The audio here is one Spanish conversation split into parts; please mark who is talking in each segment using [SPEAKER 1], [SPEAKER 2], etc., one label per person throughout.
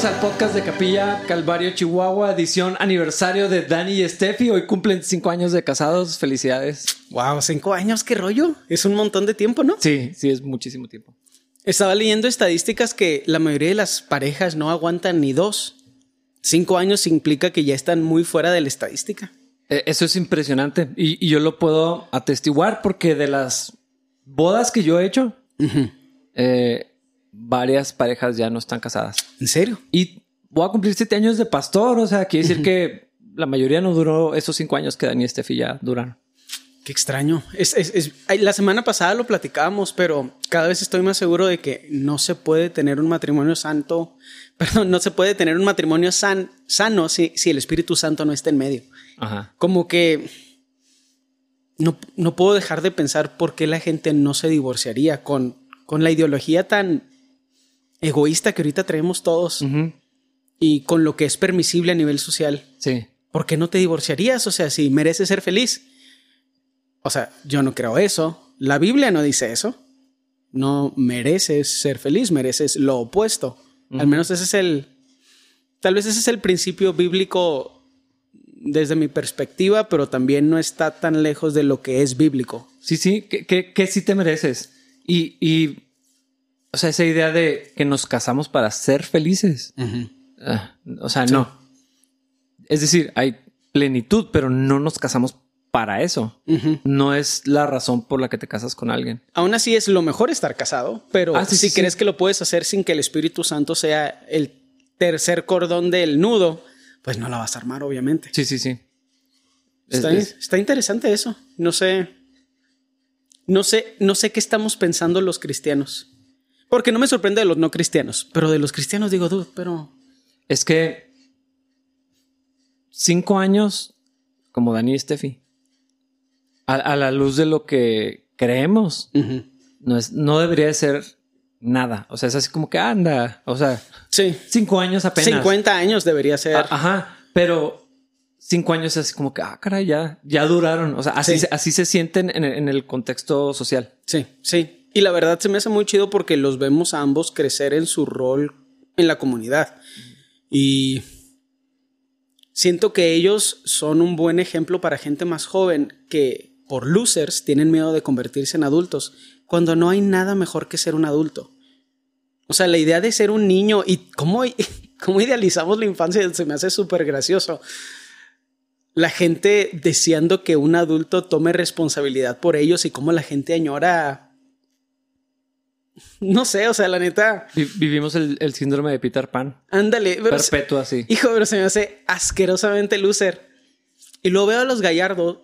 [SPEAKER 1] Bienvenidos al podcast de Capilla Calvario Chihuahua, edición aniversario de Dani y Steffi. Hoy cumplen cinco años de casados. Felicidades.
[SPEAKER 2] Wow, cinco años, qué rollo. Es un montón de tiempo, ¿no?
[SPEAKER 1] Sí, sí, es muchísimo tiempo.
[SPEAKER 2] Estaba leyendo estadísticas que la mayoría de las parejas no aguantan ni dos. Cinco años implica que ya están muy fuera de la estadística.
[SPEAKER 1] Eh, Eso es impresionante y, y yo lo puedo atestiguar porque de las bodas que yo he hecho, eh, varias parejas ya no están casadas.
[SPEAKER 2] ¿En serio?
[SPEAKER 1] Y voy a cumplir siete años de pastor, o sea, quiere decir que la mayoría no duró esos cinco años que Dani y Steffi ya duran.
[SPEAKER 2] Qué extraño. Es, es- es- la semana pasada lo platicábamos, pero cada vez estoy más seguro de que no se puede tener un matrimonio santo. Perdón, no se puede tener un matrimonio san- sano si, si el Espíritu Santo no está en medio.
[SPEAKER 1] Ajá.
[SPEAKER 2] Como que no, no puedo dejar de pensar por qué la gente no se divorciaría con, con la ideología tan egoísta que ahorita traemos todos y con lo que es permisible a nivel social.
[SPEAKER 1] Sí.
[SPEAKER 2] ¿Por qué no te divorciarías? O sea, si mereces ser feliz. O sea, yo no creo eso. La Biblia no dice eso. No mereces ser feliz, mereces lo opuesto. Al menos ese es el... Tal vez ese es el principio bíblico desde mi perspectiva, pero también no está tan lejos de lo que es bíblico.
[SPEAKER 1] Sí, sí, que, que, que sí te mereces. Y, y, o sea, esa idea de que nos casamos para ser felices. Ah, o sea, no. Es decir, hay plenitud, pero no nos casamos para eso. No es la razón por la que te casas con alguien.
[SPEAKER 2] Aún así es lo mejor estar casado, pero
[SPEAKER 1] Ah, sí,
[SPEAKER 2] si
[SPEAKER 1] sí,
[SPEAKER 2] crees que lo puedes hacer sin que el Espíritu Santo sea el tercer cordón del nudo, pues no la vas a armar, obviamente.
[SPEAKER 1] Sí, sí, sí. Es-
[SPEAKER 2] Está,
[SPEAKER 1] es-
[SPEAKER 2] está interesante eso. No sé. No sé, no sé qué estamos pensando los cristianos. Porque no me sorprende de los no cristianos, pero de los cristianos digo, dude, pero.
[SPEAKER 1] Es que cinco años como Dani y Steffi, a, a la luz de lo que creemos, no, es, no debería de ser nada. O sea, es así como que anda. O sea,
[SPEAKER 2] Sí.
[SPEAKER 1] cinco años apenas.
[SPEAKER 2] 50 años debería ser.
[SPEAKER 1] A- Ajá, pero cinco años es así como que, ah, caray, ya, ya duraron. O sea, así,
[SPEAKER 2] Sí.
[SPEAKER 1] así se sienten en el contexto social.
[SPEAKER 2] Sí, sí. Y la verdad se me hace muy chido porque los vemos a ambos crecer en su rol en la comunidad. Y siento que ellos son un buen ejemplo para gente más joven que por losers tienen miedo de convertirse en adultos cuando no hay nada mejor que ser un adulto. O sea, la idea de ser un niño y cómo, cómo idealizamos la infancia se me hace súper gracioso. La gente deseando que un adulto tome responsabilidad por ellos y cómo la gente añora. No sé, o sea, la neta,
[SPEAKER 1] Vi- vivimos el, el síndrome de Peter Pan.
[SPEAKER 2] ándale. pero se-
[SPEAKER 1] Perpetuo así.
[SPEAKER 2] Hijo, pero se me hace asquerosamente loser. Y luego veo a los gallardos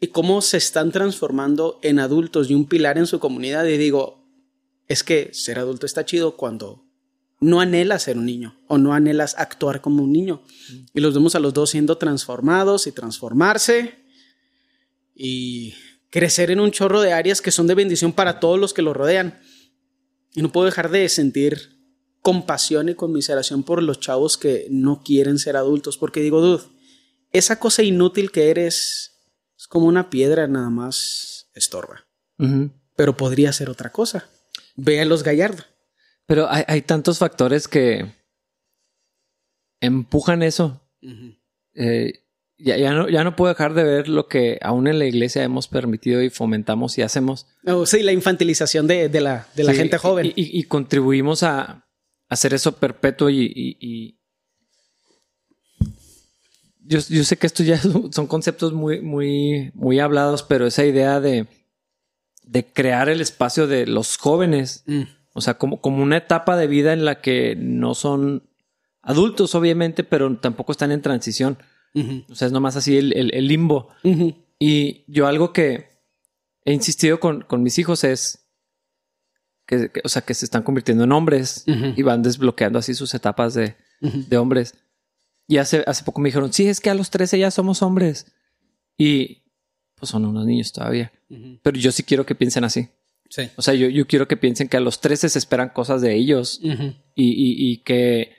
[SPEAKER 2] y cómo se están transformando en adultos y un pilar en su comunidad. Y digo, es que ser adulto está chido cuando no anhelas ser un niño o no anhelas actuar como un niño. Y los vemos a los dos siendo transformados y transformarse y crecer en un chorro de áreas que son de bendición para todos los que los rodean. Y no puedo dejar de sentir compasión y conmiseración por los chavos que no quieren ser adultos, porque digo, dude, esa cosa inútil que eres es como una piedra nada más estorba, pero podría ser otra cosa. Ve a los Gallardo.
[SPEAKER 1] Pero hay, hay tantos factores que empujan eso. Eh, ya, ya, no, ya no puedo dejar de ver lo que aún en la iglesia hemos permitido y fomentamos y hacemos.
[SPEAKER 2] Oh, sí, la infantilización de, de la, de la
[SPEAKER 1] Sí,
[SPEAKER 2] gente joven.
[SPEAKER 1] Y, y- y contribuimos a hacer eso perpetuo y... Yo, yo sé que esto ya son son conceptos muy, muy, muy hablados, pero esa idea de, de crear el espacio de los jóvenes,
[SPEAKER 2] Mm.
[SPEAKER 1] o sea, como, como una etapa de vida en la que no son adultos, obviamente, pero tampoco están en transición. O sea, es nomás así el, el- el limbo. Y yo algo que he insistido con, con mis hijos es que, que- o sea, que se están convirtiendo en hombres y van desbloqueando así sus etapas de, de hombres. Y hace, hace poco me dijeron, sí, es que a los 13 ya somos hombres. Y pues son unos niños todavía. Pero yo sí quiero que piensen así.
[SPEAKER 2] Sí.
[SPEAKER 1] O sea, yo, yo quiero que piensen que a los 13 se esperan cosas de ellos y, y- y que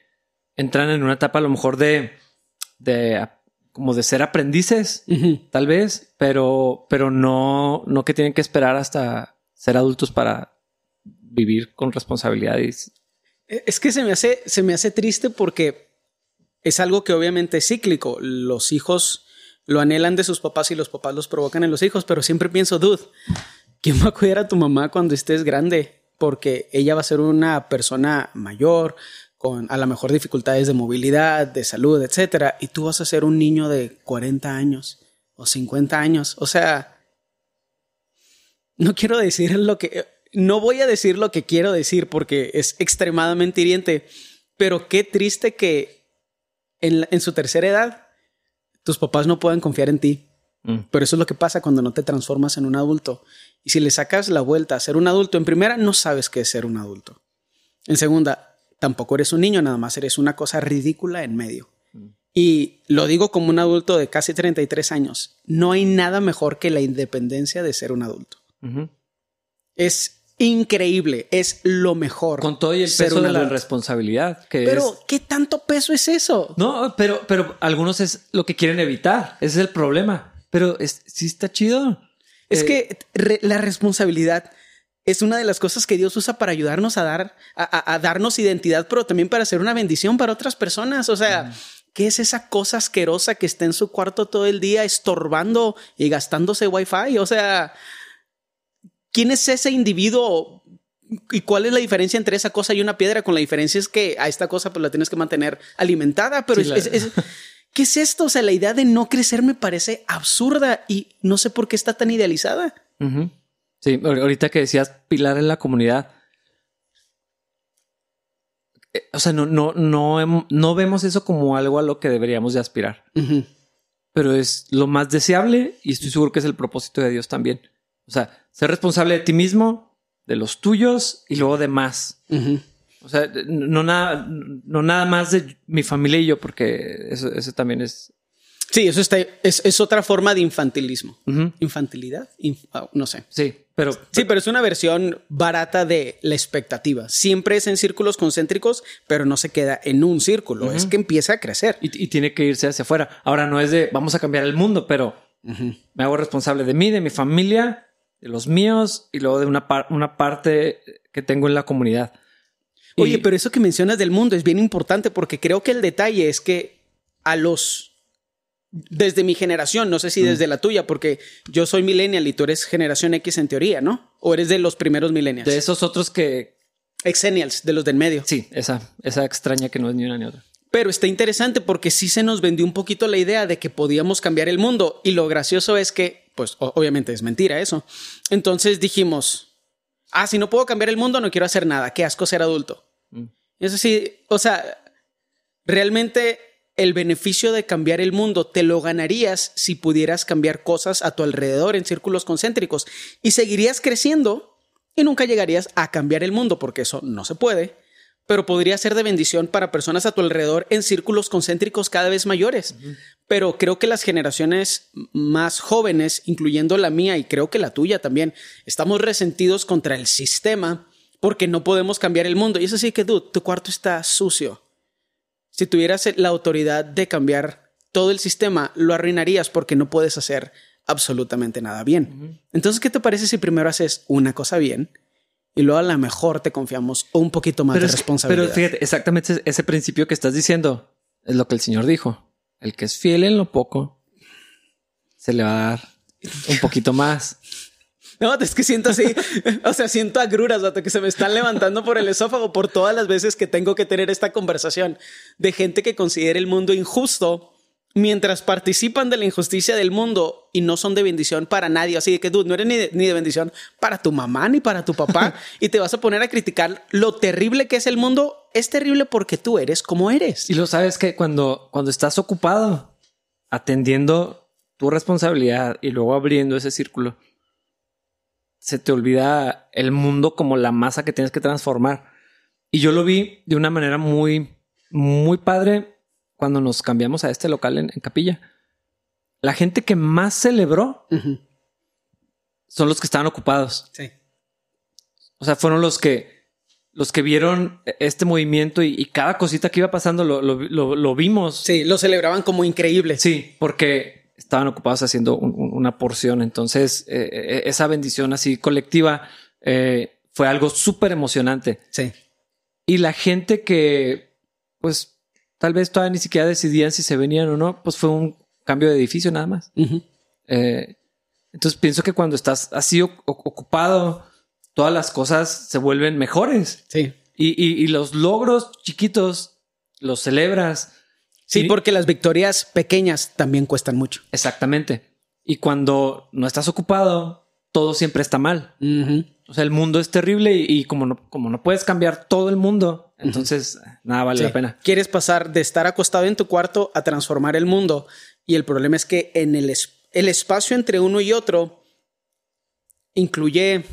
[SPEAKER 1] entran en una etapa a lo mejor de, de como de ser aprendices, tal vez, pero, pero no, no que tienen que esperar hasta ser adultos para vivir con responsabilidades.
[SPEAKER 2] Es que se me hace, se me hace triste porque es algo que obviamente es cíclico. Los hijos lo anhelan de sus papás y los papás los provocan en los hijos, pero siempre pienso, dude, ¿quién va a cuidar a tu mamá cuando estés grande? Porque ella va a ser una persona mayor, con a lo mejor dificultades de movilidad, de salud, etcétera, y tú vas a ser un niño de 40 años o 50 años. O sea, no quiero decir lo que, no voy a decir lo que quiero decir porque es extremadamente hiriente, pero qué triste que en, en su tercera edad tus papás no puedan confiar en ti. Mm. Pero eso es lo que pasa cuando no te transformas en un adulto. Y si le sacas la vuelta a ser un adulto, en primera, no sabes qué es ser un adulto. En segunda, tampoco eres un niño, nada más eres una cosa ridícula en medio. Mm. Y lo digo como un adulto de casi 33 años. No hay nada mejor que la independencia de ser un adulto. Es increíble, es lo mejor.
[SPEAKER 1] Con todo y el peso de la responsabilidad. Que
[SPEAKER 2] pero, ¿qué tanto peso es eso?
[SPEAKER 1] No, pero, pero algunos es lo que quieren evitar. Ese es el problema. Pero es, sí está chido.
[SPEAKER 2] Es que la responsabilidad es una de las cosas que Dios usa para ayudarnos a dar, a, darnos identidad, pero también para ser una bendición para otras personas. O sea, ¿qué es esa cosa asquerosa que está en su cuarto todo el día estorbando y gastándose wifi? O sea, ¿quién es ese individuo? ¿Y cuál es la diferencia entre esa cosa y una piedra? Con la diferencia es que a esta cosa pues la tienes que mantener alimentada, pero es, ¿qué es esto? O sea, la idea de no crecer me parece absurda y no sé por qué está tan idealizada.
[SPEAKER 1] Sí, ahorita que decías pilar en la comunidad. Eh, o sea, no, no, no, no vemos eso como algo a lo que deberíamos de aspirar. Pero es lo más deseable y estoy seguro que es el propósito de Dios también. O sea, ser responsable de ti mismo, de los tuyos y luego de más. O sea, no nada, no nada más de mi familia y yo, porque eso, eso también es
[SPEAKER 2] Sí, eso está, es, otra forma de infantilismo. Infantilidad, ah, no sé.
[SPEAKER 1] Sí, pero
[SPEAKER 2] sí, pero es una versión barata de la expectativa. Siempre es en círculos concéntricos, pero no se queda en un círculo. Es que empieza a crecer
[SPEAKER 1] y, tiene que irse hacia afuera. Ahora no es de vamos a cambiar el mundo, pero me hago responsable de mí, de mi familia, de los míos y luego de una, una parte que tengo en la comunidad.
[SPEAKER 2] Oye, pero eso que mencionas del mundo es bien importante porque creo que el detalle es que a los desde mi generación, no sé si mm. desde la tuya, porque yo soy millennial y tú eres generación X en teoría, ¿no? ¿O eres de los primeros millennials?
[SPEAKER 1] De esos otros que...
[SPEAKER 2] Exennials, de los del medio.
[SPEAKER 1] Sí, esa, esa extraña que no es ni una ni otra.
[SPEAKER 2] Pero está interesante porque sí se nos vendió un poquito la idea de que podíamos cambiar el mundo y lo gracioso es que, pues obviamente es mentira eso. Entonces dijimos, ah, si no puedo cambiar el mundo, no quiero hacer nada, qué asco ser adulto. Mm. Eso sí, o sea, realmente el beneficio de cambiar el mundo te lo ganarías si pudieras cambiar cosas a tu alrededor en círculos concéntricos y seguirías creciendo y nunca llegarías a cambiar el mundo porque eso no se puede, pero podría ser de bendición para personas a tu alrededor en círculos concéntricos cada vez mayores. Pero creo que las generaciones más jóvenes, incluyendo la mía y creo que la tuya también, estamos resentidos contra el sistema porque no podemos cambiar el mundo. Y eso sí que, tú, tu cuarto está sucio si tuvieras la autoridad de cambiar todo el sistema, lo arruinarías porque no puedes hacer absolutamente nada bien. Entonces, ¿qué te parece si primero haces una cosa bien y luego a lo mejor te confiamos un poquito más de responsabilidad?
[SPEAKER 1] Pero fíjate, exactamente ese principio que estás diciendo es lo que el Señor dijo. El que es fiel en lo poco, se le va a dar un poquito más.
[SPEAKER 2] No, es que siento así, o sea, siento agruras hasta que se me están levantando por el esófago por todas las veces que tengo que tener esta conversación de gente que considera el mundo injusto mientras participan de la injusticia del mundo y no son de bendición para nadie. Así de que, tú no eres ni de, ni de bendición para tu mamá ni para tu papá y te vas a poner a criticar lo terrible que es el mundo. Es terrible porque tú eres como eres.
[SPEAKER 1] Y lo sabes que cuando, cuando estás ocupado atendiendo tu responsabilidad y luego abriendo ese círculo, se te olvida el mundo como la masa que tienes que transformar. Y yo lo vi de una manera muy, muy padre cuando nos cambiamos a este local en, Capilla. La gente que más celebró son los que estaban ocupados. Sí. O sea, fueron los que los que vieron este movimiento y, cada cosita que iba pasando lo, lo, vimos.
[SPEAKER 2] Sí, lo celebraban como increíble.
[SPEAKER 1] Sí, porque estaban ocupados haciendo una porción. Entonces, eh, eh, esa bendición así colectiva eh, fue algo súper emocionante.
[SPEAKER 2] Sí.
[SPEAKER 1] Y la gente que, pues, tal vez todavía ni siquiera decidían si se venían o no, pues fue un cambio de edificio nada más. Eh, entonces pienso que cuando estás así ocupado, todas las cosas se vuelven mejores.
[SPEAKER 2] Sí.
[SPEAKER 1] Y, los logros chiquitos los celebras.
[SPEAKER 2] Sí, porque las victorias pequeñas también cuestan mucho.
[SPEAKER 1] Exactamente. Y cuando no estás ocupado, todo siempre está mal. O sea, el mundo es terrible y, como, no, como no puedes cambiar todo el mundo, entonces nada vale la pena.
[SPEAKER 2] Quieres pasar de estar acostado en tu cuarto a transformar el mundo. Y el problema es que en el, el espacio entre uno y otro incluye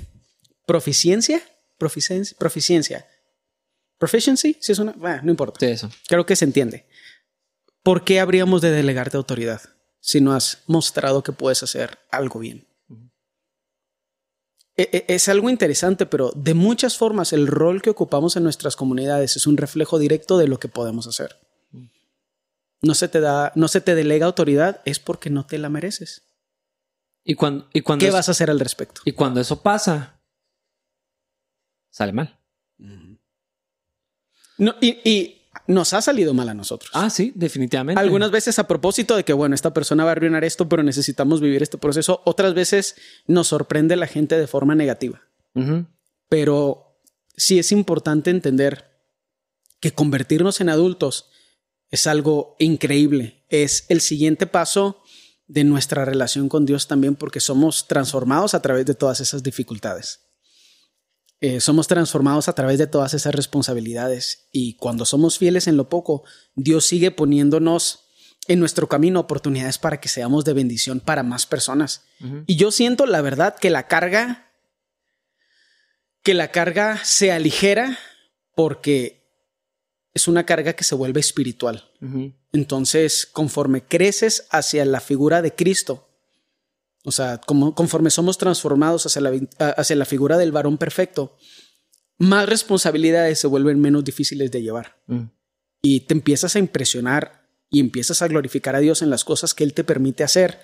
[SPEAKER 2] proficiencia, proficiencia, proficiencia. Proficiency, si es una, no importa.
[SPEAKER 1] Sí, eso.
[SPEAKER 2] Creo que se entiende. ¿Por qué habríamos de delegarte autoridad si no has mostrado que puedes hacer algo bien? E, e, es algo interesante, pero de muchas formas el rol que ocupamos en nuestras comunidades es un reflejo directo de lo que podemos hacer. No se te da, no se te delega autoridad, es porque no te la mereces.
[SPEAKER 1] Y cuando, y cuando
[SPEAKER 2] ¿Qué vas a hacer al respecto?
[SPEAKER 1] Y cuando eso pasa, sale mal.
[SPEAKER 2] No, y, nos ha salido mal a nosotros.
[SPEAKER 1] Ah, sí, definitivamente.
[SPEAKER 2] Algunas veces a propósito de que, bueno, esta persona va a arruinar esto, pero necesitamos vivir este proceso. Otras veces nos sorprende la gente de forma negativa. Pero sí es importante entender que convertirnos en adultos es algo increíble. Es el siguiente paso de nuestra relación con Dios también porque somos transformados a través de todas esas dificultades. Eh, somos transformados a través de todas esas responsabilidades y cuando somos fieles en lo poco, Dios sigue poniéndonos en nuestro camino oportunidades para que seamos de bendición para más personas. Y yo siento la verdad que la carga, que la carga se aligera porque es una carga que se vuelve espiritual. Entonces, conforme creces hacia la figura de Cristo, o sea, como, conforme somos transformados hacia la, hacia la figura del varón perfecto, más responsabilidades se vuelven menos difíciles de llevar. Mm. Y te empiezas a impresionar y empiezas a glorificar a Dios en las cosas que Él te permite hacer,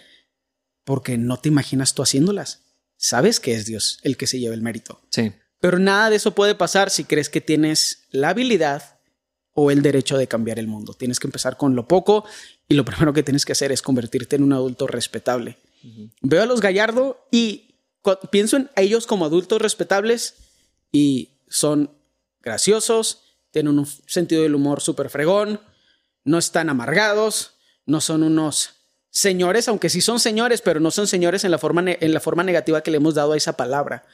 [SPEAKER 2] porque no te imaginas tú haciéndolas. Sabes que es Dios el que se lleva el mérito.
[SPEAKER 1] Sí.
[SPEAKER 2] Pero nada de eso puede pasar si crees que tienes la habilidad o el derecho de cambiar el mundo. Tienes que empezar con lo poco y lo primero que tienes que hacer es convertirte en un adulto respetable. Veo a los Gallardo y pienso en ellos como adultos respetables y son graciosos, tienen un sentido del humor súper fregón, no están amargados, no son unos señores, aunque sí son señores, pero no son señores en la forma, en la forma negativa que le hemos dado a esa palabra.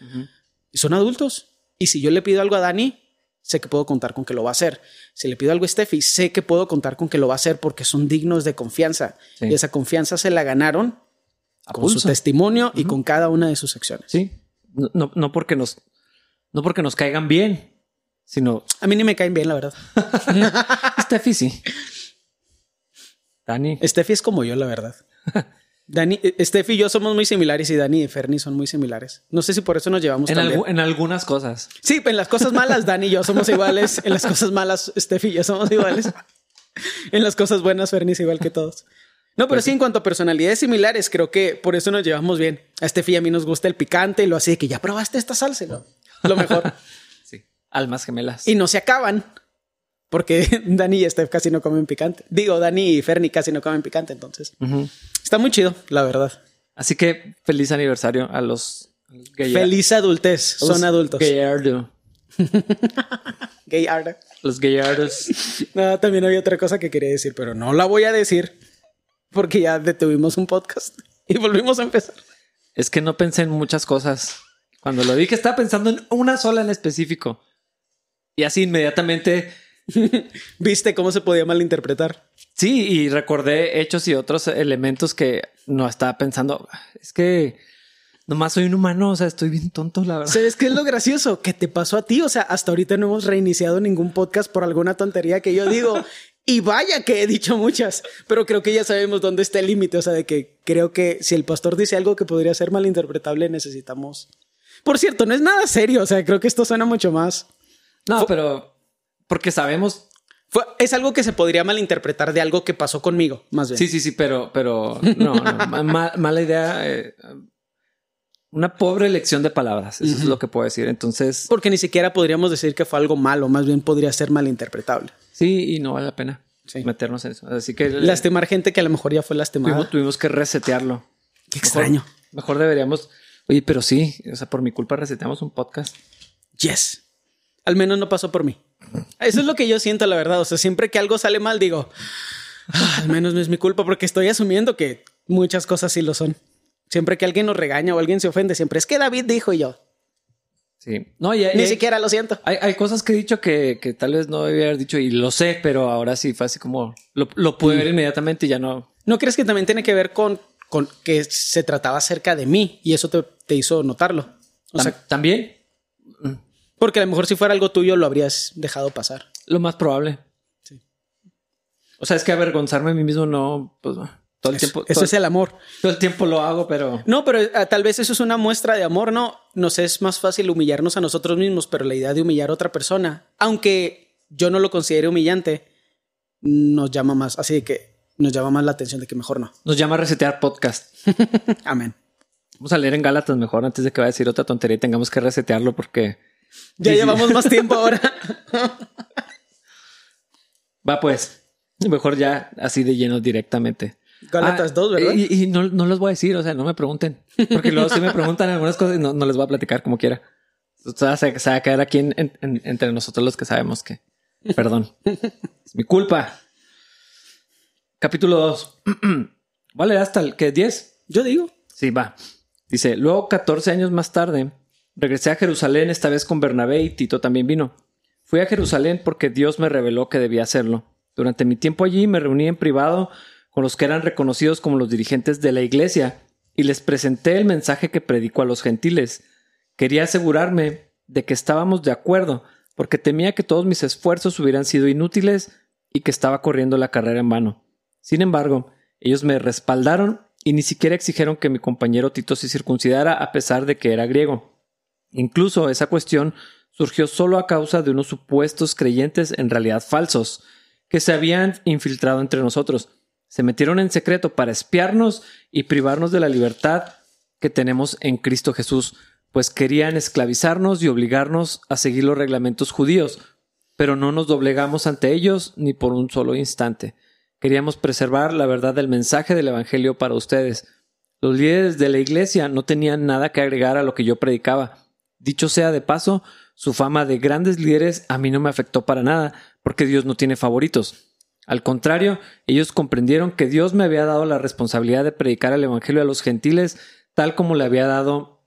[SPEAKER 2] Y son adultos. Y si yo le pido algo a Dani, sé que puedo contar con que lo va a hacer. Si le pido algo a Steffi, sé que puedo contar con que lo va a hacer porque son dignos de confianza. Y esa confianza se la ganaron con su testimonio y con cada una de sus acciones.
[SPEAKER 1] Sí. No, no, porque nos, no porque nos caigan bien, sino.
[SPEAKER 2] A mí ni me caen bien, la verdad.
[SPEAKER 1] Steffi sí. Dani.
[SPEAKER 2] Steffi es como yo, la verdad. Dani, eh, Steffi y yo somos muy similares y Dani y Fernie son muy similares. No sé si por eso nos llevamos
[SPEAKER 1] en, en algunas cosas.
[SPEAKER 2] Sí, en las cosas malas Dani y yo somos iguales. En las cosas malas Steffi y yo somos iguales. En las cosas buenas Fernie es igual que todos. No, pero pues sí, en cuanto a personalidades similares, creo que por eso nos llevamos bien. A Steffi y a mí nos gusta el picante y lo así de que ya probaste esta salsa, ¿no? Lo mejor.
[SPEAKER 1] sí, almas gemelas.
[SPEAKER 2] Y no se acaban. Porque Dani y Steph casi no comen picante. Digo, Dani y Fernie casi no comen picante, entonces. Está muy chido, la verdad.
[SPEAKER 1] Así que feliz aniversario a los
[SPEAKER 2] gay Feliz adultez, son adultos.
[SPEAKER 1] Gayardo.
[SPEAKER 2] Gayardo.
[SPEAKER 1] Los gayardos.
[SPEAKER 2] no, también había otra cosa que quería decir, pero no la voy a decir porque ya detuvimos un podcast y volvimos a empezar.
[SPEAKER 1] Es que no pensé en muchas cosas. Cuando lo dije, estaba pensando en una sola en específico. Y así inmediatamente
[SPEAKER 2] viste cómo se podía malinterpretar.
[SPEAKER 1] Sí, y recordé hechos y otros elementos que no estaba pensando. Es que nomás soy un humano, o sea, estoy bien tonto, la verdad.
[SPEAKER 2] ¿Sabes qué es lo gracioso? Que te pasó a ti. O sea, hasta ahorita no hemos reiniciado ningún podcast por alguna tontería que yo digo. Y vaya que he dicho muchas, pero creo que ya sabemos dónde está el límite. O sea, de que creo que si el pastor dice algo que podría ser malinterpretable, necesitamos. Por cierto, no es nada serio. O sea, creo que esto suena mucho más.
[SPEAKER 1] No, pero porque sabemos.
[SPEAKER 2] es algo que se podría malinterpretar de algo que pasó conmigo, más bien.
[SPEAKER 1] Sí, sí, sí, pero, pero no, no mala idea. Eh, una pobre elección de palabras. Eso es lo que puedo decir. Entonces.
[SPEAKER 2] Porque ni siquiera podríamos decir que fue algo malo, más bien podría ser malinterpretable.
[SPEAKER 1] Sí, y no vale la pena meternos en eso. Así que.
[SPEAKER 2] Lastimar gente que a lo mejor ya fue lastimada.
[SPEAKER 1] Tuvimos, que resetearlo.
[SPEAKER 2] Qué extraño.
[SPEAKER 1] Mejor, deberíamos. Oye, pero sí, o sea, por mi culpa reseteamos un podcast.
[SPEAKER 2] Yes. Al menos no pasó por mí. Eso es lo que yo siento, la verdad. O sea, siempre que algo sale mal, digo, ah, al menos no es mi culpa porque estoy asumiendo que muchas cosas sí lo son. Siempre que alguien nos regaña o alguien se ofende, siempre es que David dijo y yo.
[SPEAKER 1] Sí.
[SPEAKER 2] No, Ni siquiera lo siento.
[SPEAKER 1] Hay, cosas que he dicho que, tal vez no debía haber dicho y lo sé, pero ahora sí fue así como lo, lo pude ver inmediatamente y ya no.
[SPEAKER 2] ¿No crees que también tiene que ver con, con que se trataba cerca de mí y eso te, hizo notarlo?
[SPEAKER 1] O sea, también.
[SPEAKER 2] Porque a lo mejor si fuera algo tuyo lo habrías dejado pasar.
[SPEAKER 1] Lo más probable. Sí. O sea, es que avergonzarme a mí mismo no, pues todo el tiempo.
[SPEAKER 2] Eso es el amor.
[SPEAKER 1] Todo el tiempo lo hago, pero.
[SPEAKER 2] No, pero ah, tal vez eso es una muestra de amor, ¿no? Nos es más fácil humillarnos a nosotros mismos, pero la idea de humillar a otra persona, aunque yo no lo considere humillante, nos llama más. Así que nos llama más la atención de que mejor no.
[SPEAKER 1] Nos llama a resetear podcast.
[SPEAKER 2] Amén.
[SPEAKER 1] Vamos a leer en Gálatas mejor antes de que vaya a decir otra tontería y tengamos que resetearlo porque.
[SPEAKER 2] Ya llevamos más tiempo ahora.
[SPEAKER 1] Va pues. Mejor ya así de lleno directamente.
[SPEAKER 2] Galatas 2, ah, ¿verdad?
[SPEAKER 1] Y, no, no les voy a decir, o sea, no me pregunten. Porque luego si me preguntan algunas cosas y no, les voy a platicar como quiera. O sea, se, va a quedar aquí entre nosotros los que sabemos que. Perdón. es mi culpa. Capítulo 2. vale, hasta el que 10.
[SPEAKER 2] Yo digo.
[SPEAKER 1] Sí, va. Dice, luego 14 años más tarde, regresé a Jerusalén, esta vez con Bernabé y Tito también vino. Fui a Jerusalén porque Dios me reveló que debía hacerlo. Durante mi tiempo allí me reuní en privado con los que eran reconocidos como los dirigentes de la iglesia, y les presenté el mensaje que predico a los gentiles. Quería asegurarme de que estábamos de acuerdo, porque temía que todos mis esfuerzos hubieran sido inútiles y que estaba corriendo la carrera en vano. Sin embargo, ellos me respaldaron y ni siquiera exigieron que mi compañero Tito se circuncidara a pesar de que era griego. Incluso esa cuestión surgió solo a causa de unos supuestos creyentes en realidad falsos, que se habían infiltrado entre nosotros se metieron en secreto para espiarnos y privarnos de la libertad que tenemos en Cristo Jesús, pues querían esclavizarnos y obligarnos a seguir los reglamentos judíos, pero no nos doblegamos ante ellos ni por un solo instante. Queríamos preservar la verdad del mensaje del Evangelio para ustedes. Los líderes de la Iglesia no tenían nada que agregar a lo que yo predicaba. Dicho sea de paso, su fama de grandes líderes a mí no me afectó para nada, porque Dios no tiene favoritos. Al contrario, ellos comprendieron que Dios me había dado la responsabilidad de predicar el Evangelio a los gentiles, tal como le había dado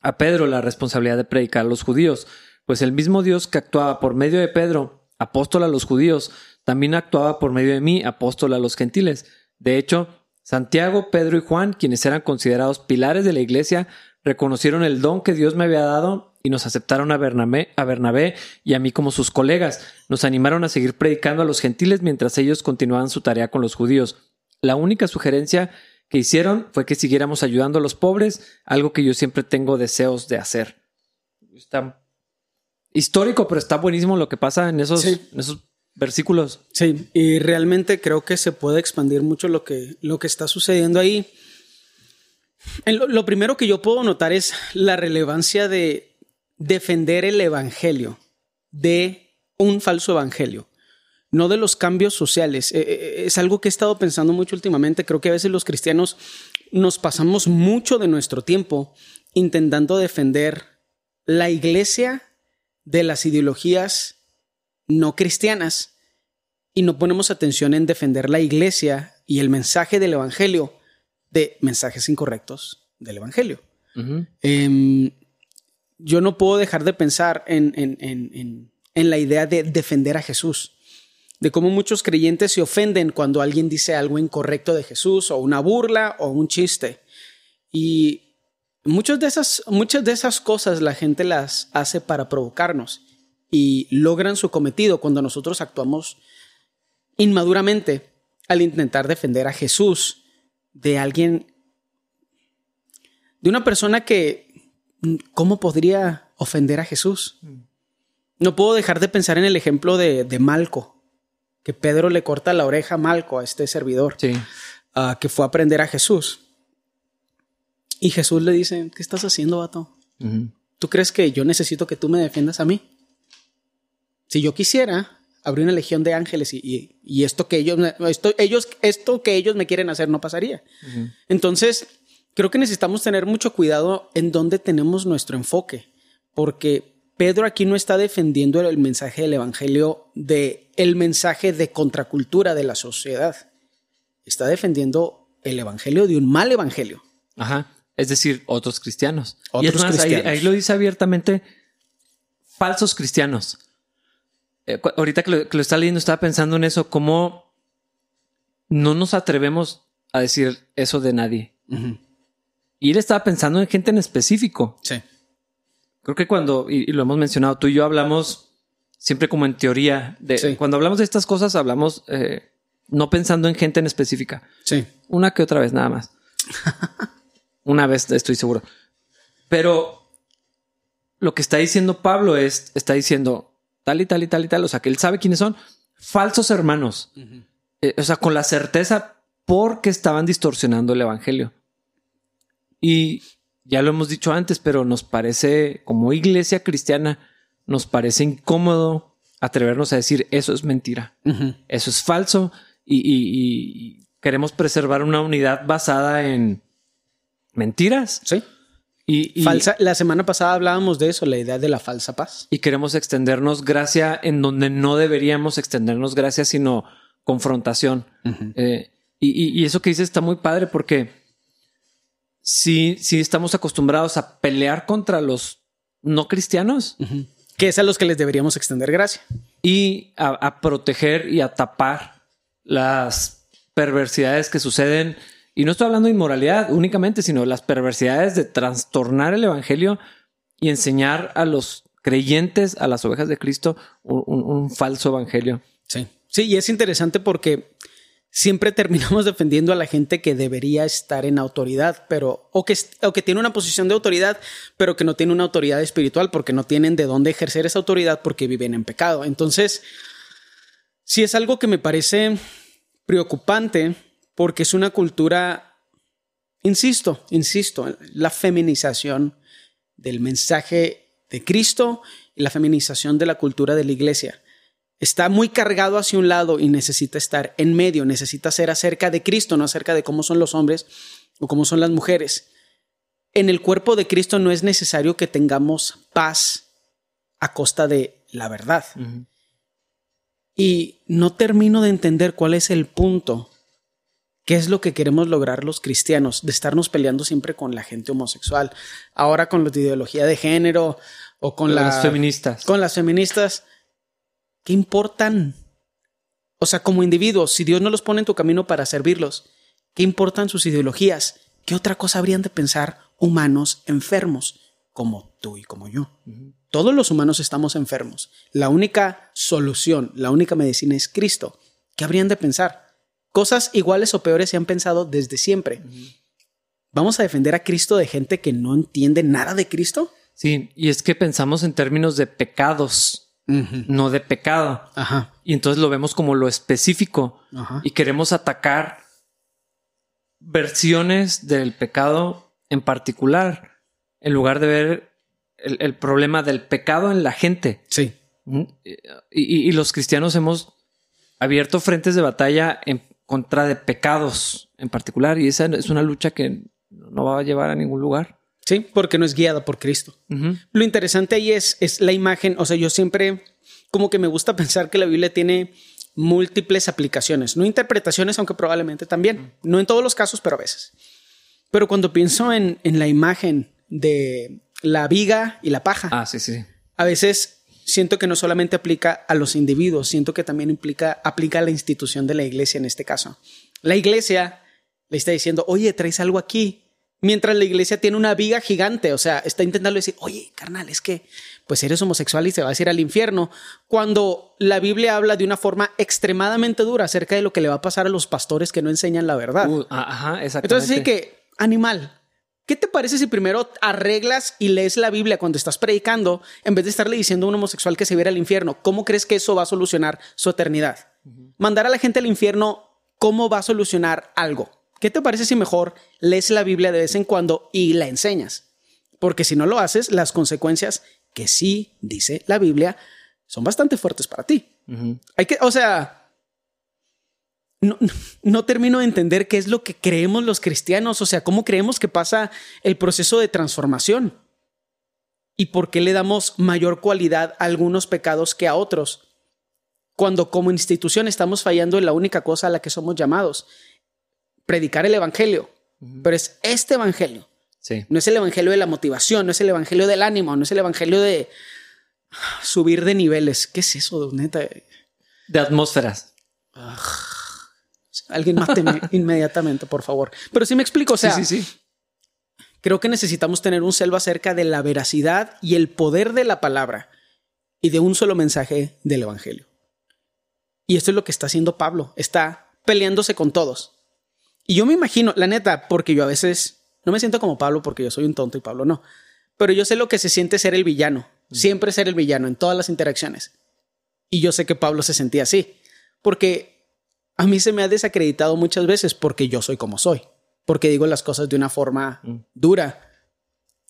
[SPEAKER 1] a Pedro la responsabilidad de predicar a los judíos, pues el mismo Dios que actuaba por medio de Pedro, apóstol a los judíos, también actuaba por medio de mí, apóstol a los gentiles. De hecho, Santiago, Pedro y Juan, quienes eran considerados pilares de la iglesia, reconocieron el don que Dios me había dado y nos aceptaron a Bernabé, a Bernabé y a mí como sus colegas. Nos animaron a seguir predicando a los gentiles mientras ellos continuaban su tarea con los judíos. La única sugerencia que hicieron fue que siguiéramos ayudando a los pobres, algo que yo siempre tengo deseos de hacer. Está histórico, pero está buenísimo lo que pasa en esos, esos versículos.
[SPEAKER 2] Sí, y realmente creo que se puede expandir mucho lo que, lo que está sucediendo ahí. Lo primero que yo puedo notar es la relevancia de defender el evangelio de un falso evangelio, no de los cambios sociales. Eh, eh, es algo que he estado pensando mucho últimamente. Creo que a veces los cristianos nos pasamos mucho de nuestro tiempo intentando defender la iglesia de las ideologías no cristianas y no ponemos atención en defender la iglesia y el mensaje del evangelio de mensajes incorrectos del Evangelio. Em, yo no puedo dejar de pensar en, en, la idea de defender a Jesús, de cómo muchos creyentes se ofenden cuando alguien dice algo incorrecto de Jesús o una burla o un chiste. Y muchas de esas, muchas de esas cosas la gente las hace para provocarnos y logran su cometido cuando nosotros actuamos inmaduramente al intentar defender a Jesús de alguien, de una persona que, ¿cómo podría ofender a Jesús? No puedo dejar de pensar en el ejemplo de, Malco, que Pedro le corta la oreja a Malco, a este servidor, que fue a aprender a Jesús. Y Jesús le dice, ¿qué estás haciendo, vato? ¿Tú crees que yo necesito que tú me defiendas a mí? Si yo quisiera, abrir una legión de ángeles y, esto que ellos, esto, ellos, esto que ellos me quieren hacer no pasaría. Entonces, creo que necesitamos tener mucho cuidado en dónde tenemos nuestro enfoque, porque Pedro aquí no está defendiendo el mensaje del evangelio de el mensaje de contracultura de la sociedad. Está defendiendo el evangelio de un mal evangelio.
[SPEAKER 1] Ajá. Es decir, otros cristianos. y es más, Ahí, lo dice abiertamente, falsos cristianos. Eh, ahorita que lo, está leyendo, estaba pensando en eso, cómo no nos atrevemos a decir eso de nadie. Y él estaba pensando en gente en específico.
[SPEAKER 2] Sí.
[SPEAKER 1] Creo que cuando, y, lo hemos mencionado, tú y yo hablamos siempre como en teoría de cuando hablamos de estas cosas, hablamos eh, no pensando en gente en específica.
[SPEAKER 2] Sí.
[SPEAKER 1] Una que otra vez, nada más. Una vez estoy seguro. Pero lo que está diciendo Pablo es, está diciendo tal y tal y tal y tal. O sea, que él sabe quiénes son falsos hermanos. Eh, o sea, con la certeza porque estaban distorsionando el evangelio. Y ya lo hemos dicho antes, pero nos parece, como iglesia cristiana, nos parece incómodo atrevernos a decir eso es mentira, eso es falso y, queremos preservar una unidad basada en mentiras.
[SPEAKER 2] Sí. Y, falsa, la semana pasada hablábamos de eso, la idea de la falsa paz.
[SPEAKER 1] Y queremos extendernos gracia en donde no deberíamos extendernos gracia, sino confrontación. Eh, y, eso que dices está muy padre porque si, si estamos acostumbrados a pelear contra los no cristianos.
[SPEAKER 2] Que es a los que les deberíamos extender gracia.
[SPEAKER 1] Y a, proteger y a tapar las perversidades que suceden. Y no estoy hablando de inmoralidad únicamente, sino las perversidades de trastornar el evangelio y enseñar a los creyentes, a las ovejas de Cristo, un falso evangelio.
[SPEAKER 2] Sí. Sí, y es interesante porque siempre terminamos defendiendo a la gente que debería estar en autoridad, pero o que, o que tiene una posición de autoridad, pero que no tiene una autoridad espiritual porque no tienen de dónde ejercer esa autoridad porque viven en pecado. Entonces, sí es algo que me parece preocupante porque es una cultura, insisto, insisto, la feminización del mensaje de Cristo y la feminización de la cultura de la iglesia está muy cargado hacia un lado y necesita estar en medio, necesita ser acerca de Cristo, no acerca de cómo son los hombres o cómo son las mujeres. En el cuerpo de Cristo no es necesario que tengamos paz a costa de la verdad. Y no termino de entender cuál es el punto. ¿Qué es lo que queremos lograr los cristianos? De estarnos peleando siempre con la gente homosexual. Ahora con la ideología de género o con
[SPEAKER 1] las feministas.
[SPEAKER 2] Con las feministas ¿Qué importan? O sea, como individuos, si Dios no los pone en tu camino para servirlos, ¿qué importan sus ideologías? ¿Qué otra cosa habrían de pensar humanos enfermos como tú y como yo? Todos los humanos estamos enfermos. La única solución, la única medicina es Cristo. ¿Qué habrían de pensar? Cosas iguales o peores se han pensado desde siempre. ¿Vamos a defender a Cristo de gente que no entiende nada de Cristo?
[SPEAKER 1] Sí, y es que pensamos en términos de pecados no de pecado. Y entonces lo vemos como lo específico y queremos atacar versiones del pecado en particular en lugar de ver el, problema del pecado en la gente.
[SPEAKER 2] Sí.
[SPEAKER 1] Y, los cristianos hemos abierto frentes de batalla en contra de pecados en particular y esa es una lucha que no va a llevar a ningún lugar.
[SPEAKER 2] Sí, porque no es guiada por Cristo. Lo interesante ahí es, es la imagen, o sea, yo siempre como que me gusta pensar que la Biblia tiene múltiples aplicaciones, no interpretaciones, aunque probablemente también, no en todos los casos, pero a veces. Pero cuando pienso en, en la imagen de la viga y la paja,
[SPEAKER 1] ah, sí, sí.
[SPEAKER 2] a veces siento que no solamente aplica a los individuos, siento que también implica, aplica a la institución de la iglesia en este caso. La iglesia le está diciendo, oye, traes algo aquí, Mientras la iglesia tiene una viga gigante, o sea, está intentando decir, oye, carnal, es que pues eres homosexual y se va a ir al infierno, cuando la Biblia habla de una forma extremadamente dura acerca de lo que le va a pasar a los pastores que no enseñan la verdad.
[SPEAKER 1] Uh, ajá, exactamente.
[SPEAKER 2] Entonces, sí que, animal, ¿qué te parece si primero arreglas y lees la Biblia cuando estás predicando en vez de estarle diciendo a un homosexual que se va al infierno? ¿Cómo crees que eso va a solucionar su eternidad? Mandar a la gente al infierno, ¿cómo va a solucionar algo? ¿Qué te parece si mejor lees la Biblia de vez en cuando y la enseñas? Porque si no lo haces, las consecuencias que sí dice la Biblia son bastante fuertes para ti. Hay que, o sea, no, no, termino de entender qué es lo que creemos los cristianos, o sea, cómo creemos que pasa el proceso de transformación y por qué le damos mayor cualidad a algunos pecados que a otros, cuando como institución estamos fallando en la única cosa a la que somos llamados, predicar el Evangelio. Pero es este Evangelio.
[SPEAKER 1] Sí.
[SPEAKER 2] No es el Evangelio de la motivación, no es el Evangelio del ánimo, no es el Evangelio de subir de niveles. ¿Qué es eso, neta?
[SPEAKER 1] De atmósferas.
[SPEAKER 2] alguien máteme inmediatamente, por favor. Pero sí me explico, o sea,
[SPEAKER 1] sí, sí, sí.
[SPEAKER 2] creo que necesitamos tener un selva acerca de la veracidad y el poder de la palabra y de un solo mensaje del Evangelio. Y esto es lo que está haciendo Pablo, está peleándose con todos. Y yo me imagino, la neta, porque yo a veces no me siento como Pablo porque yo soy un tonto y Pablo no, pero yo sé lo que se siente ser el villano, siempre ser el villano en todas las interacciones. Y yo sé que Pablo se sentía así, porque a mí se me ha desacreditado muchas veces porque yo soy como soy, porque digo las cosas de una forma dura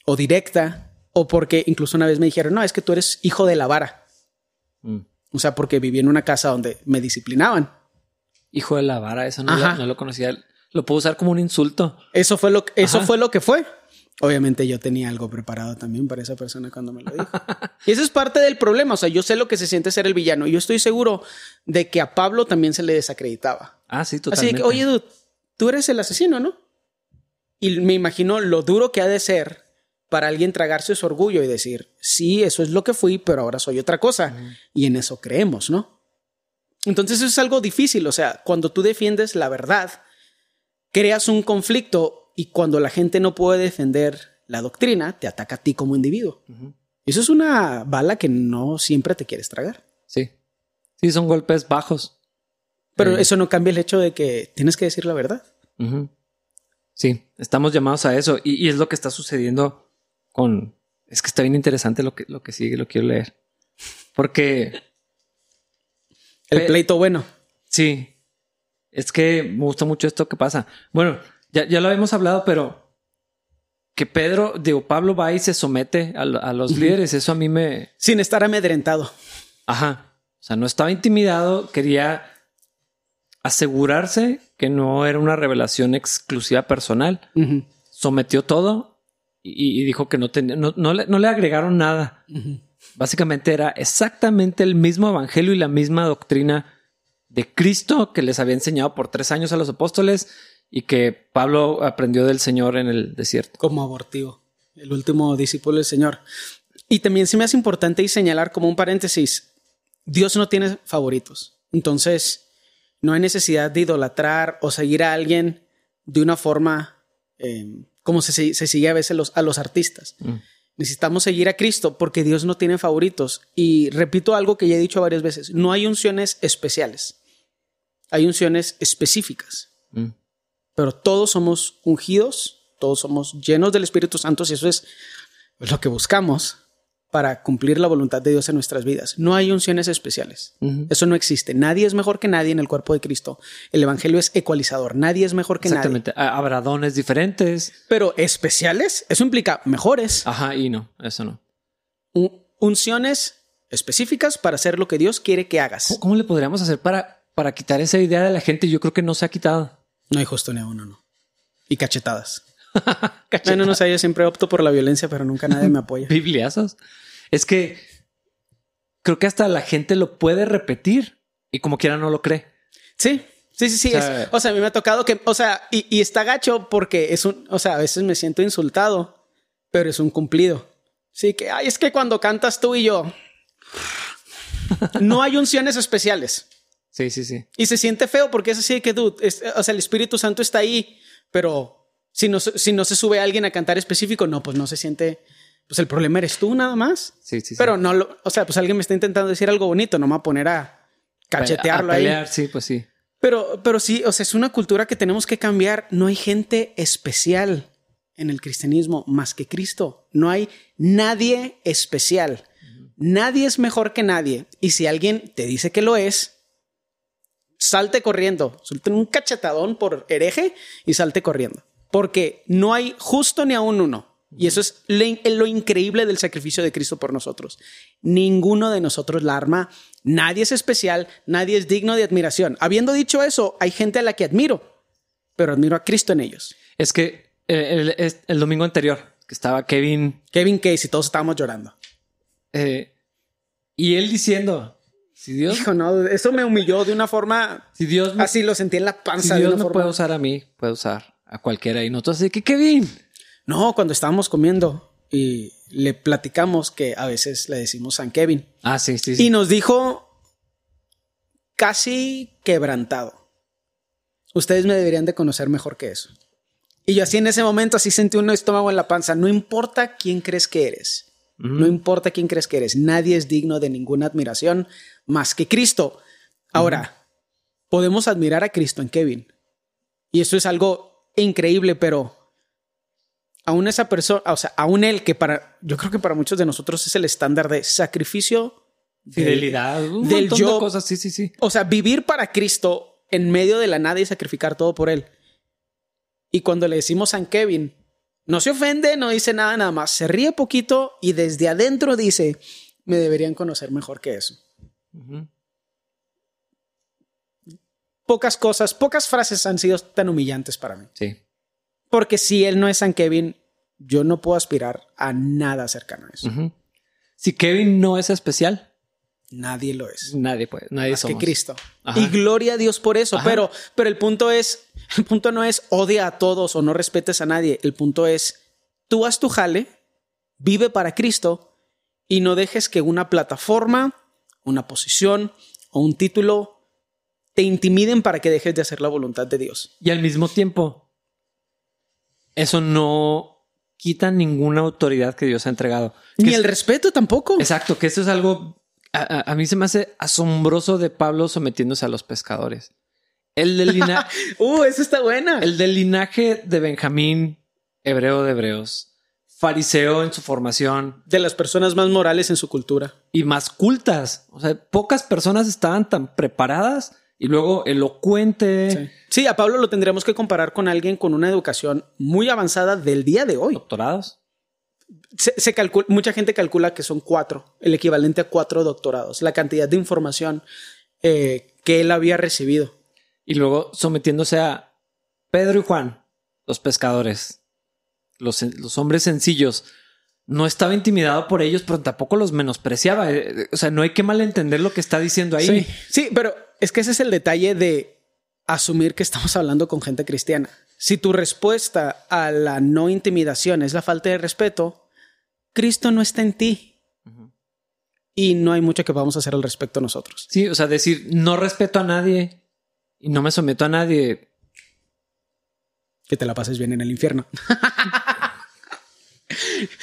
[SPEAKER 2] o directa, o porque incluso una vez me dijeron, no, es que tú eres hijo de la vara. O sea, porque viví en una casa donde me disciplinaban.
[SPEAKER 1] Hijo de la vara, eso no, lo, no lo conocía. Lo puedo usar como un insulto.
[SPEAKER 2] Eso fue lo, eso fue, lo que fue. Obviamente yo tenía algo preparado también para esa persona cuando me lo dijo. y eso es parte del problema. O sea, yo sé lo que se siente ser el villano. Y yo estoy seguro de que a Pablo también se le desacreditaba.
[SPEAKER 1] Ah, sí, totalmente.
[SPEAKER 2] Así que, oye, dude, tú eres el asesino, ¿no? Y me imagino lo duro que ha de ser para alguien tragarse su orgullo y decir, sí, eso es lo que fui, pero ahora soy otra cosa. Y en eso creemos, ¿no? Entonces eso es algo difícil. O sea, cuando tú defiendes la verdad, creas un conflicto y cuando la gente no puede defender la doctrina, te ataca a ti como individuo. Eso es una bala que no siempre te quieres tragar.
[SPEAKER 1] Sí. Sí, son golpes bajos.
[SPEAKER 2] Pero eso no cambia el hecho de que tienes que decir la verdad.
[SPEAKER 1] Sí, estamos llamados a eso y, y, es lo que está sucediendo con... Es que está bien interesante lo que, lo que sigue, lo quiero leer. Porque...
[SPEAKER 2] El pleito bueno.
[SPEAKER 1] Sí, es que me gusta mucho esto que pasa. Bueno, ya, ya lo habíamos hablado, pero que Pedro, digo, Pablo va y se somete a, a los líderes, eso a mí me...
[SPEAKER 2] Sin estar amedrentado.
[SPEAKER 1] Ajá. O sea, no estaba intimidado, quería asegurarse que no era una revelación exclusiva personal. Uh -huh. Sometió todo y, y, dijo que no, tenía, no, no, le, no le agregaron nada. Uh -huh. Básicamente era exactamente el mismo evangelio y la misma doctrina de Cristo que les había enseñado por tres años a los apóstoles y que Pablo aprendió del Señor en el desierto.
[SPEAKER 2] Como abortivo, el último discípulo del Señor. Y también se me hace importante y señalar como un paréntesis, Dios no tiene favoritos. Entonces, no hay necesidad de idolatrar o seguir a alguien de una forma eh, como se, se, sigue a veces los, a los artistas. Mm. Necesitamos seguir a Cristo porque Dios no tiene favoritos. Y repito algo que ya he dicho varias veces, no hay unciones especiales, hay unciones específicas. Mm. Pero todos somos ungidos, todos somos llenos del Espíritu Santo y eso es lo que buscamos para cumplir la voluntad de Dios en nuestras vidas. No hay unciones especiales. Uh -huh. Eso no existe. Nadie es mejor que nadie en el cuerpo de Cristo. El Evangelio es ecualizador. Nadie es mejor que
[SPEAKER 1] Exactamente.
[SPEAKER 2] nadie.
[SPEAKER 1] Habrá dones diferentes.
[SPEAKER 2] Pero especiales, eso implica mejores.
[SPEAKER 1] Ajá, y no, eso no.
[SPEAKER 2] Un unciones específicas para hacer lo que Dios quiere que hagas.
[SPEAKER 1] ¿Cómo, ¿Cómo, le podríamos hacer para, para quitar esa idea de la gente? Yo creo que no se ha quitado.
[SPEAKER 2] No hay justo ni a uno, no. Y cachetadas. no, no, no sé, yo siempre opto por la violencia, pero nunca nadie me apoya.
[SPEAKER 1] Bibliazos. Es que creo que hasta la gente lo puede repetir y como quiera no lo cree.
[SPEAKER 2] Sí, sí, sí, sí. O sea, es, o sea a mí me ha tocado que, o sea, y, y, está gacho porque es un, o sea, a veces me siento insultado, pero es un cumplido. Sí, que, ay, es que cuando cantas tú y yo, no hay unciones especiales.
[SPEAKER 1] Sí, sí, sí.
[SPEAKER 2] Y se siente feo porque es así que tú, es, o sea, el Espíritu Santo está ahí, pero si no, si no se sube alguien a cantar específico, no, pues no se siente pues el problema eres tú nada más.
[SPEAKER 1] Sí, sí, sí.
[SPEAKER 2] Pero no lo, o sea, pues alguien me está intentando decir algo bonito, no me va a poner a cachetearlo
[SPEAKER 1] a pelear,
[SPEAKER 2] ahí.
[SPEAKER 1] Sí, pues sí.
[SPEAKER 2] Pero, pero sí, o sea, es una cultura que tenemos que cambiar. No hay gente especial en el cristianismo más que Cristo. No hay nadie especial. Uh -huh. Nadie es mejor que nadie. Y si alguien te dice que lo es, salte corriendo, suelten un cachetadón por hereje y salte corriendo. Porque no hay justo ni aún uno. Y eso es lo increíble del sacrificio de Cristo por nosotros. Ninguno de nosotros la arma, nadie es especial, nadie es digno de admiración. Habiendo dicho eso, hay gente a la que admiro, pero admiro a Cristo en ellos.
[SPEAKER 1] Es que eh, el, domingo anterior, que estaba Kevin.
[SPEAKER 2] Kevin Case y todos estábamos llorando.
[SPEAKER 1] Eh, y él diciendo, si Dios...
[SPEAKER 2] Hijo, no, eso me humilló de una forma...
[SPEAKER 1] Si Dios...
[SPEAKER 2] así lo sentí en la panza.
[SPEAKER 1] Si Dios me puede usar a mí, puede usar a cualquiera. Y nosotros así que, Kevin...
[SPEAKER 2] No, cuando estábamos comiendo y le platicamos que a veces le decimos San Kevin.
[SPEAKER 1] Ah, sí, sí, sí.
[SPEAKER 2] Y nos dijo casi quebrantado. Ustedes me deberían de conocer mejor que eso. Y yo así en ese momento así sentí un estómago en la panza. No importa quién crees que eres. No importa quién crees que eres. Nadie es digno de ninguna admiración más que Cristo. Ahora, podemos admirar a Cristo en Kevin. Y eso es algo increíble, pero aún esa persona, o sea, aún él que para, yo creo que para muchos de nosotros es el estándar de sacrificio,
[SPEAKER 1] fidelidad, del, yo, cosas, sí, sí, sí.
[SPEAKER 2] O sea, vivir para Cristo en medio de la nada y sacrificar todo por él. Y cuando le decimos San Kevin, no se ofende, no dice nada, nada más, se ríe poquito y desde adentro dice, me deberían conocer mejor que eso. Pocas cosas, pocas frases han sido tan humillantes para mí.
[SPEAKER 1] Sí.
[SPEAKER 2] Porque si él no es San Kevin, yo no puedo aspirar a nada cercano a eso.
[SPEAKER 1] Si Kevin no es especial,
[SPEAKER 2] nadie lo es.
[SPEAKER 1] Nadie puede, nadie
[SPEAKER 2] más que Cristo. Y gloria a Dios por eso. Pero, pero el punto es, el punto no es odia a todos o no respetes a nadie. El punto es tú haz tu jale, vive para Cristo y no dejes que una plataforma, una posición o un título te intimiden para que dejes de hacer la voluntad de Dios.
[SPEAKER 1] Y al mismo tiempo, eso no quita ninguna autoridad que Dios ha entregado.
[SPEAKER 2] Ni el respeto tampoco.
[SPEAKER 1] Exacto, que eso es algo, a, mí se me hace asombroso de Pablo sometiéndose a los pescadores. El del linaje...
[SPEAKER 2] uh, eso está buena.
[SPEAKER 1] El del linaje de Benjamín, hebreo de hebreos, fariseo en su formación.
[SPEAKER 2] De las personas más morales en su cultura.
[SPEAKER 1] Y más cultas. O sea, pocas personas estaban tan preparadas y luego elocuente.
[SPEAKER 2] Sí. a Pablo lo tendríamos que comparar con alguien con una educación muy avanzada del día de hoy.
[SPEAKER 1] Doctorados.
[SPEAKER 2] Se, calcula, mucha gente calcula que son cuatro, el equivalente a cuatro doctorados, la cantidad de información eh, que él había recibido.
[SPEAKER 1] Y luego sometiéndose a Pedro y Juan, los pescadores, los, los hombres sencillos, no estaba intimidado por ellos, pero tampoco los menospreciaba. Eh, o sea, no hay que malentender lo que está diciendo ahí.
[SPEAKER 2] Sí, sí, pero es que ese es el detalle de asumir que estamos hablando con gente cristiana. Si tu respuesta a la no intimidación es la falta de respeto, Cristo no está en ti. Y no hay mucho que vamos a hacer al respecto nosotros.
[SPEAKER 1] Sí, o sea, decir no respeto a nadie y no me someto a nadie.
[SPEAKER 2] Que te la pases bien en el infierno.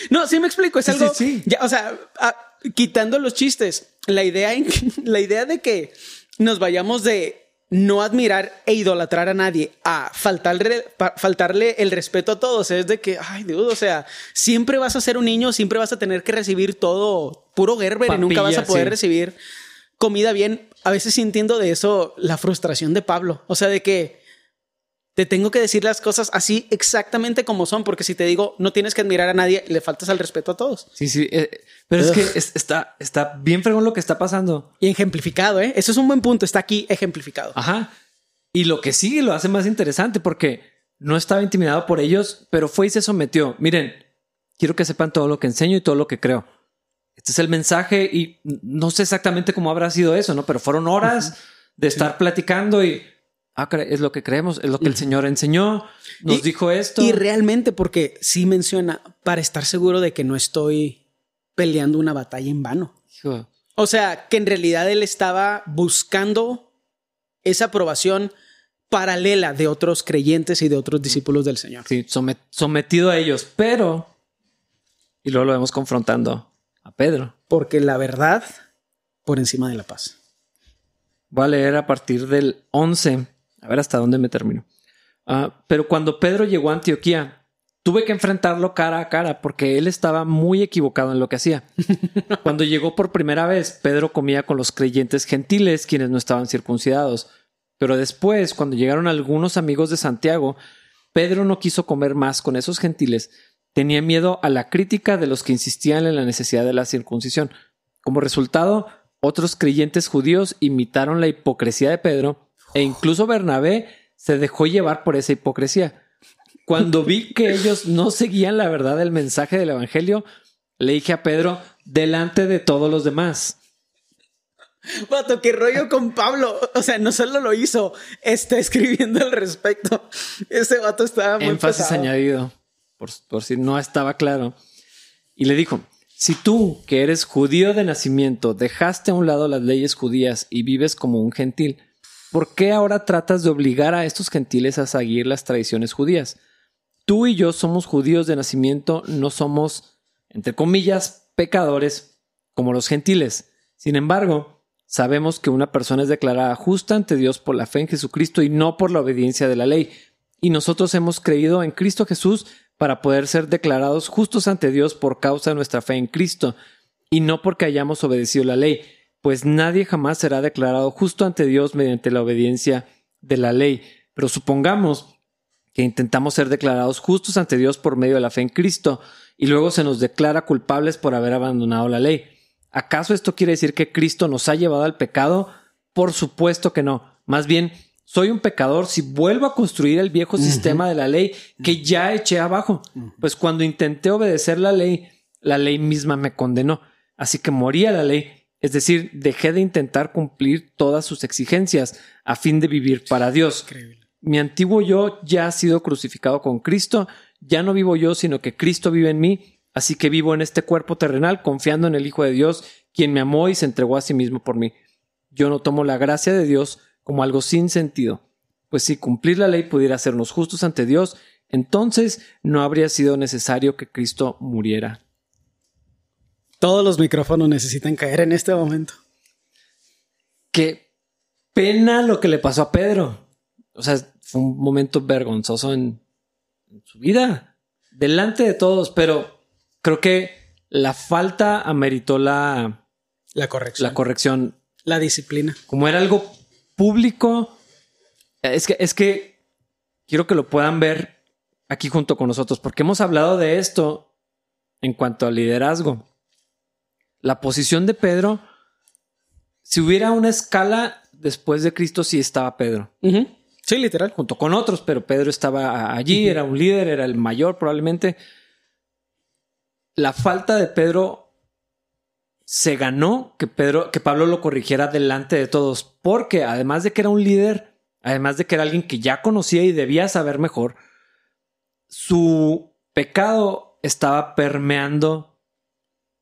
[SPEAKER 2] no, sí me explico. Es algo. Sí, Ya, o sea, quitando los chistes, la idea, la idea de que nos vayamos de no admirar e idolatrar a nadie a faltarle, faltarle el respeto a todos. Es de que, ay Dios, o sea, siempre vas a ser un niño, siempre vas a tener que recibir todo puro Gerber y nunca vas a poder recibir comida bien. A veces sintiendo de eso la frustración de Pablo, o sea, de que te tengo que decir las cosas así exactamente como son, porque si te digo no tienes que admirar a nadie, le faltas al respeto a todos.
[SPEAKER 1] Sí, sí, eh, pero es que está, está bien fregón lo que está pasando.
[SPEAKER 2] Y ejemplificado, ¿eh? Eso es un buen punto, está aquí ejemplificado.
[SPEAKER 1] Ajá. Y lo que sigue lo hace más interesante porque no estaba intimidado por ellos, pero fue y se sometió. Miren, quiero que sepan todo lo que enseño y todo lo que creo. Este es el mensaje y no sé exactamente cómo habrá sido eso, ¿no? Pero fueron horas de estar platicando y ah, es lo que creemos, es lo que el Señor enseñó, nos dijo esto.
[SPEAKER 2] Y realmente, porque sí menciona, para estar seguro de que no estoy peleando una batalla en vano. O sea, que en realidad él estaba buscando esa aprobación paralela de otros creyentes y de otros discípulos del Señor.
[SPEAKER 1] Sí, sometido a ellos, pero... Y luego lo vemos confrontando a Pedro.
[SPEAKER 2] Porque la verdad por encima de la paz.
[SPEAKER 1] Voy a leer a partir del 11 a ver hasta dónde me termino. Ah, pero cuando Pedro llegó a Antioquía, tuve que enfrentarlo cara a cara porque él estaba muy equivocado en lo que hacía. Cuando llegó por primera vez, Pedro comía con los creyentes gentiles, quienes no estaban circuncidados. Pero después, cuando llegaron algunos amigos de Santiago, Pedro no quiso comer más con esos gentiles. Tenía miedo a la crítica de los que insistían en la necesidad de la circuncisión. Como resultado, otros creyentes judíos imitaron la hipocresía de Pedro e incluso Bernabé se dejó llevar por esa hipocresía. Cuando vi que ellos no seguían la verdad del mensaje del Evangelio, le dije a Pedro delante de todos los demás.
[SPEAKER 2] Vato, qué rollo con Pablo. O sea, no solo lo hizo, está escribiendo al respecto. Ese vato estaba muy
[SPEAKER 1] Énfasis añadido, por, por si no estaba claro. Y le dijo, si tú, que eres judío de nacimiento, dejaste a un lado las leyes judías y vives como un gentil, ¿por qué ahora tratas de obligar a estos gentiles a seguir las tradiciones judías? Tú y yo somos judíos de nacimiento, no somos, entre comillas, pecadores como los gentiles. Sin embargo, Sabemos que una persona es declarada justa ante Dios por la fe en Jesucristo y no por la obediencia de la ley. Y nosotros hemos creído en Cristo Jesús para poder ser declarados justos ante Dios por causa de nuestra fe en Cristo, y no porque hayamos obedecido la ley, pues nadie jamás será declarado justo ante Dios mediante la obediencia de la ley. Pero supongamos que intentamos ser declarados justos ante Dios por medio de la fe en Cristo, y luego se nos declara culpables por haber abandonado la ley. ¿Acaso esto quiere decir que Cristo nos ha llevado al pecado? Por supuesto que no. Más bien, soy un pecador si vuelvo a construir el viejo sistema de la ley que ya eché abajo. Pues cuando intenté obedecer la ley, la ley misma me condenó. Así que morí a la ley. Es decir, dejé de intentar cumplir todas sus exigencias a fin de vivir para Dios. Mi antiguo yo ya ha sido crucificado con Cristo. Ya no vivo yo, sino que Cristo vive en mí Así que vivo en este cuerpo terrenal confiando en el Hijo de Dios, quien me amó y se entregó a sí mismo por mí. Yo no tomo la gracia de Dios como algo sin sentido, pues si cumplir la ley pudiera hacernos justos ante Dios, entonces no habría sido necesario que Cristo muriera.
[SPEAKER 2] Todos los micrófonos necesitan caer en este momento.
[SPEAKER 1] Qué pena lo que le pasó a Pedro. O sea, fue un momento vergonzoso en, en su vida, delante de todos, pero creo que la falta ameritó la,
[SPEAKER 2] la corrección.
[SPEAKER 1] La corrección.
[SPEAKER 2] La disciplina.
[SPEAKER 1] Como era algo público, es que, es que quiero que lo puedan ver aquí junto con nosotros, porque hemos hablado de esto en cuanto al liderazgo. La posición de Pedro, si hubiera una escala después de Cristo, sí estaba Pedro.
[SPEAKER 2] Sí, literal.
[SPEAKER 1] Junto con otros, pero Pedro estaba allí, era un líder, era el mayor probablemente la falta de Pedro se ganó que Pedro, que Pablo lo corrigiera delante de todos, porque además de que era un líder, además de que era alguien que ya conocía y debía saber mejor, su pecado estaba permeando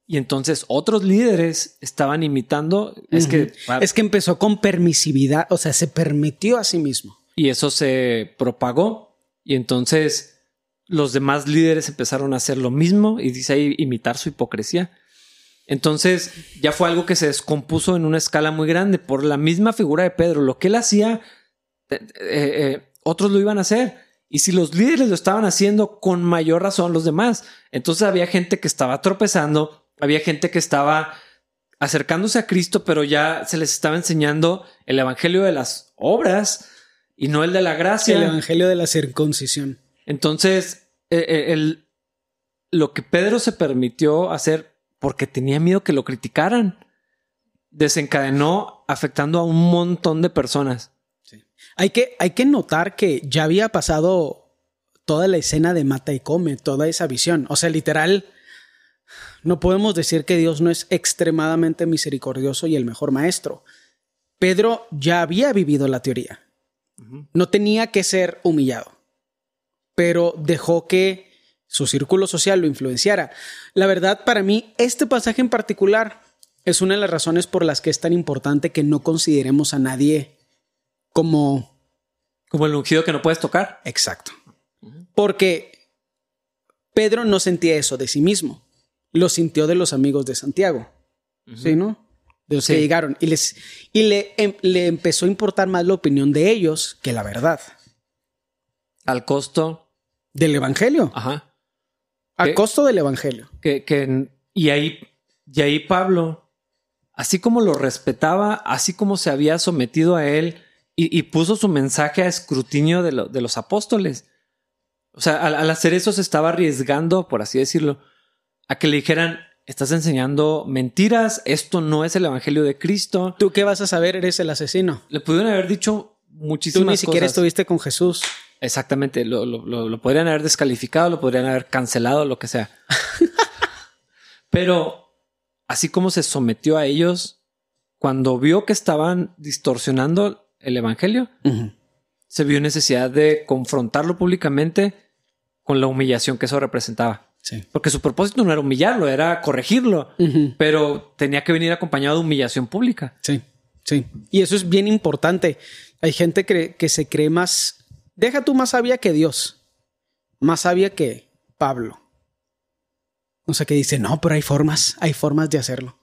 [SPEAKER 1] y entonces otros líderes estaban imitando. Es que
[SPEAKER 2] es que empezó con permisividad, o sea, se permitió a sí mismo.
[SPEAKER 1] Y eso se propagó y entonces los demás líderes empezaron a hacer lo mismo y dice ahí imitar su hipocresía. Entonces ya fue algo que se descompuso en una escala muy grande por la misma figura de Pedro. Lo que él hacía, eh, eh, eh, otros lo iban a hacer. Y si los líderes lo estaban haciendo, con mayor razón los demás. Entonces había gente que estaba tropezando, había gente que estaba acercándose a Cristo, pero ya se les estaba enseñando el evangelio de las obras y no el de la gracia.
[SPEAKER 2] El evangelio de la circuncisión.
[SPEAKER 1] Entonces, eh, eh, el, lo que Pedro se permitió hacer porque tenía miedo que lo criticaran, desencadenó afectando a un montón de personas.
[SPEAKER 2] Hay, que, hay que notar que ya había pasado toda la escena de mata y come, toda esa visión. O sea, literal, no podemos decir que Dios no es extremadamente misericordioso y el mejor maestro. Pedro ya había vivido la teoría. No tenía que ser humillado pero dejó que su círculo social lo influenciara. La verdad, para mí, este pasaje en particular es una de las razones por las que es tan importante que no consideremos a nadie como...
[SPEAKER 1] Como el ungido que no puedes tocar.
[SPEAKER 2] Exacto. Porque Pedro no sentía eso de sí mismo. Lo sintió de los amigos de Santiago. ¿Sí, no? De los que llegaron. Y, les, y le, em, le empezó a importar más la opinión de ellos que la verdad.
[SPEAKER 1] Al costo
[SPEAKER 2] del Evangelio.
[SPEAKER 1] Ajá.
[SPEAKER 2] A costo del Evangelio.
[SPEAKER 1] Que, que, y ahí, y ahí Pablo, así como lo respetaba, así como se había sometido a él y, puso su mensaje a escrutinio de, los apóstoles. O sea, al, hacer eso se estaba arriesgando, por así decirlo, a que le dijeran, estás enseñando mentiras, esto no es el Evangelio de Cristo.
[SPEAKER 2] ¿Tú qué vas a saber? Eres el asesino.
[SPEAKER 1] Le pudieron haber dicho muchísimas cosas.
[SPEAKER 2] Tú ni siquiera estuviste con Jesús.
[SPEAKER 1] Exactamente, lo, lo, podrían haber descalificado, lo podrían haber cancelado, lo que sea. Pero así como se sometió a ellos, cuando vio que estaban distorsionando el Evangelio, se vio necesidad de confrontarlo públicamente con la humillación que eso representaba. Porque su propósito no era humillarlo, era corregirlo, pero tenía que venir acompañado de humillación pública.
[SPEAKER 2] Sí, sí. Y eso es bien importante. Hay gente que, que se cree más, deja tú más sabia que Dios, más sabia que Pablo. O sea, que dice, no, pero hay formas, hay formas de hacerlo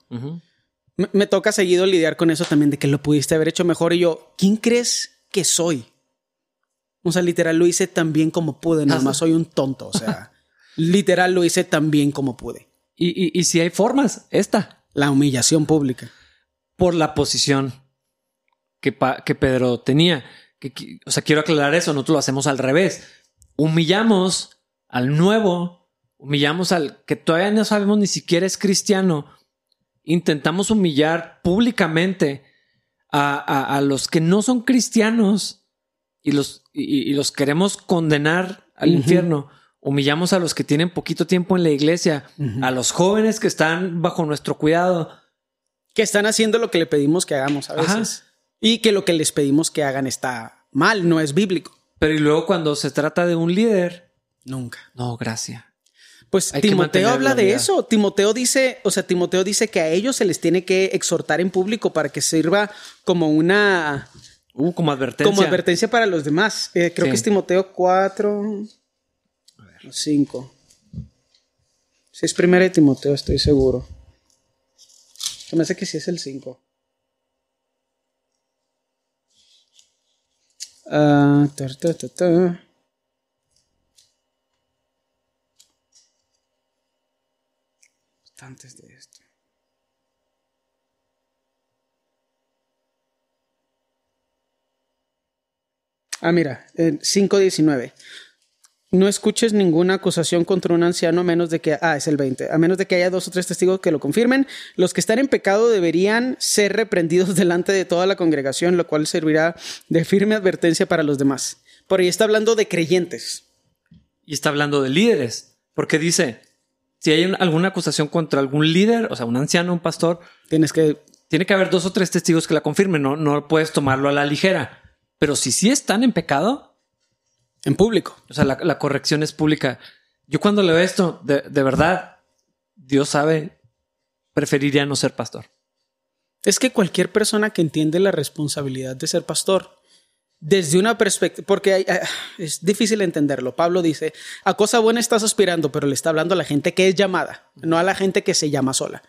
[SPEAKER 2] me, toca seguido lidiar con eso también de que lo pudiste haber hecho mejor. Y yo, ¿quién crees que soy? O sea, literal lo hice tan bien como pude, nada más soy un tonto. O sea, literal lo hice tan bien como pude.
[SPEAKER 1] Y, si hay formas, esta.
[SPEAKER 2] La humillación pública.
[SPEAKER 1] Por la posición que, que Pedro tenía. Que, o sea, quiero aclarar eso, nosotros lo hacemos al revés. Humillamos al nuevo, humillamos al que todavía no sabemos ni siquiera es cristiano intentamos humillar públicamente a, los que no son cristianos y los, y, los queremos condenar al infierno. Humillamos a los que tienen poquito tiempo en la iglesia, a los jóvenes que están bajo nuestro cuidado.
[SPEAKER 2] Que están haciendo lo que le pedimos que hagamos a veces. Y que lo que les pedimos que hagan está mal, no es bíblico.
[SPEAKER 1] Pero y luego cuando se trata de un líder.
[SPEAKER 2] Nunca.
[SPEAKER 1] No, gracias.
[SPEAKER 2] Pues Timoteo habla de eso. Timoteo dice, o sea, Timoteo dice que a ellos se les tiene que exhortar en público para que sirva como una...
[SPEAKER 1] Uh, como advertencia.
[SPEAKER 2] Como advertencia para los demás. Eh, creo que es Timoteo 4... A ver. 5. Si es primera de Timoteo, estoy seguro. Se me hace que sí es el 5. Ah, antes de esto. Ah, mira, 5.19. No escuches ninguna acusación contra un anciano a menos de que, ah, es el 20, a menos de que haya dos o tres testigos que lo confirmen. Los que están en pecado deberían ser reprendidos delante de toda la congregación, lo cual servirá de firme advertencia para los demás. Por ahí está hablando de creyentes.
[SPEAKER 1] Y está hablando de líderes, porque dice, si hay alguna acusación contra algún líder, o sea, un anciano, un pastor,
[SPEAKER 2] tienes que...
[SPEAKER 1] Tiene que haber dos o tres testigos que la confirmen, no, no puedes tomarlo a la ligera. Pero si sí están en pecado...
[SPEAKER 2] En público.
[SPEAKER 1] O sea, la, corrección es pública. Yo cuando leo esto, de, de verdad, Dios sabe, preferiría no ser pastor.
[SPEAKER 2] Es que cualquier persona que entiende la responsabilidad de ser pastor desde una perspectiva, porque ah, es difícil entenderlo. Pablo dice, a cosa buena estás aspirando, pero le está hablando a la gente que es llamada, no a la gente que se llama sola.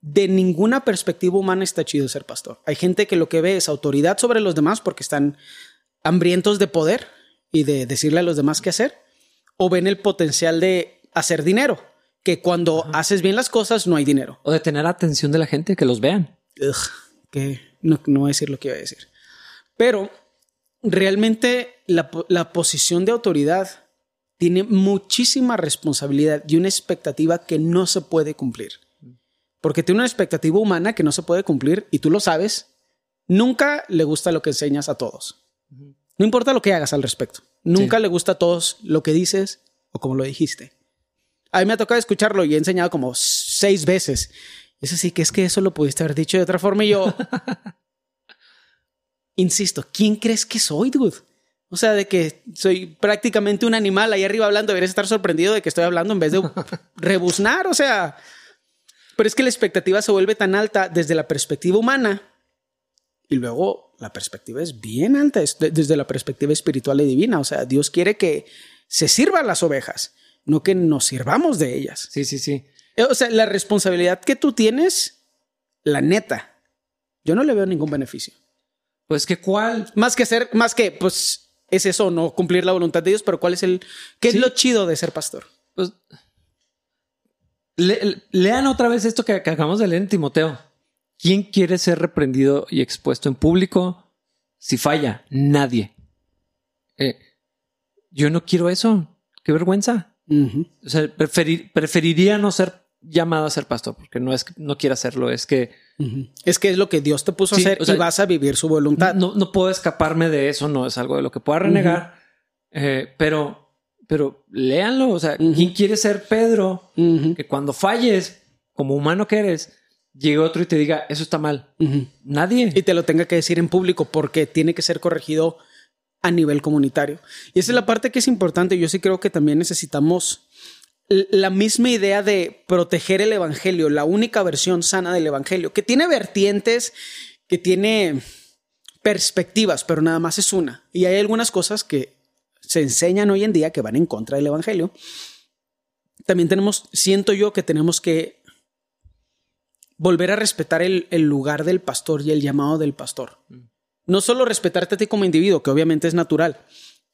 [SPEAKER 2] De ninguna perspectiva humana está chido ser pastor. Hay gente que lo que ve es autoridad sobre los demás porque están hambrientos de poder y de decirle a los demás qué hacer, o ven el potencial de hacer dinero, que cuando haces bien las cosas no hay dinero.
[SPEAKER 1] O de tener atención de la gente, que los vean.
[SPEAKER 2] que no, no voy a decir lo que iba a decir. Pero realmente la, posición de autoridad tiene muchísima responsabilidad y una expectativa que no se puede cumplir. Porque tiene una expectativa humana que no se puede cumplir y tú lo sabes. Nunca le gusta lo que enseñas a todos. No importa lo que hagas al respecto. Nunca le gusta a todos lo que dices o como lo dijiste. A mí me ha tocado escucharlo y he enseñado como seis veces. Eso sí, que es que eso lo pudiste haber dicho de otra forma y yo, insisto, ¿quién crees que soy, dude? O sea, de que soy prácticamente un animal ahí arriba hablando, deberías estar sorprendido de que estoy hablando en vez de rebuznar, o sea. Pero es que la expectativa se vuelve tan alta desde la perspectiva humana y luego la perspectiva es bien alta desde la perspectiva espiritual y divina. O sea, Dios quiere que se sirvan las ovejas, no que nos sirvamos de ellas.
[SPEAKER 1] Sí, sí, sí.
[SPEAKER 2] O sea, la responsabilidad que tú tienes, la neta, yo no le veo ningún beneficio.
[SPEAKER 1] Pues que cuál.
[SPEAKER 2] Más que ser, más que, pues, es eso, no cumplir la voluntad de Dios, pero cuál es el. ¿Qué es lo chido de ser pastor? Pues.
[SPEAKER 1] lean otra vez esto que, acabamos de leer en Timoteo. ¿Quién quiere ser reprendido y expuesto en público? si falla, nadie. Eh, yo no quiero eso. Qué vergüenza. O sea, preferiría no ser llamado a ser pastor, porque no es que no quiera hacerlo, es que...
[SPEAKER 2] Es que es lo que Dios te puso a hacer y vas a vivir su voluntad.
[SPEAKER 1] No, no puedo escaparme de eso, no es algo de lo que pueda renegar, eh, pero, pero léanlo, o sea, ¿quién quiere ser Pedro? Que cuando falles, como humano que eres, llegue otro y te diga, eso está mal. Nadie.
[SPEAKER 2] Y te lo tenga que decir en público porque tiene que ser corregido a nivel comunitario. Y esa es la parte que es importante. Yo sí creo que también necesitamos la misma idea de proteger el Evangelio, la única versión sana del Evangelio, que tiene vertientes, que tiene perspectivas, pero nada más es una. Y hay algunas cosas que se enseñan hoy en día que van en contra del Evangelio. También tenemos, siento yo que tenemos que volver a respetar el, lugar del pastor y el llamado del pastor. No solo respetarte a ti como individuo, que obviamente es natural,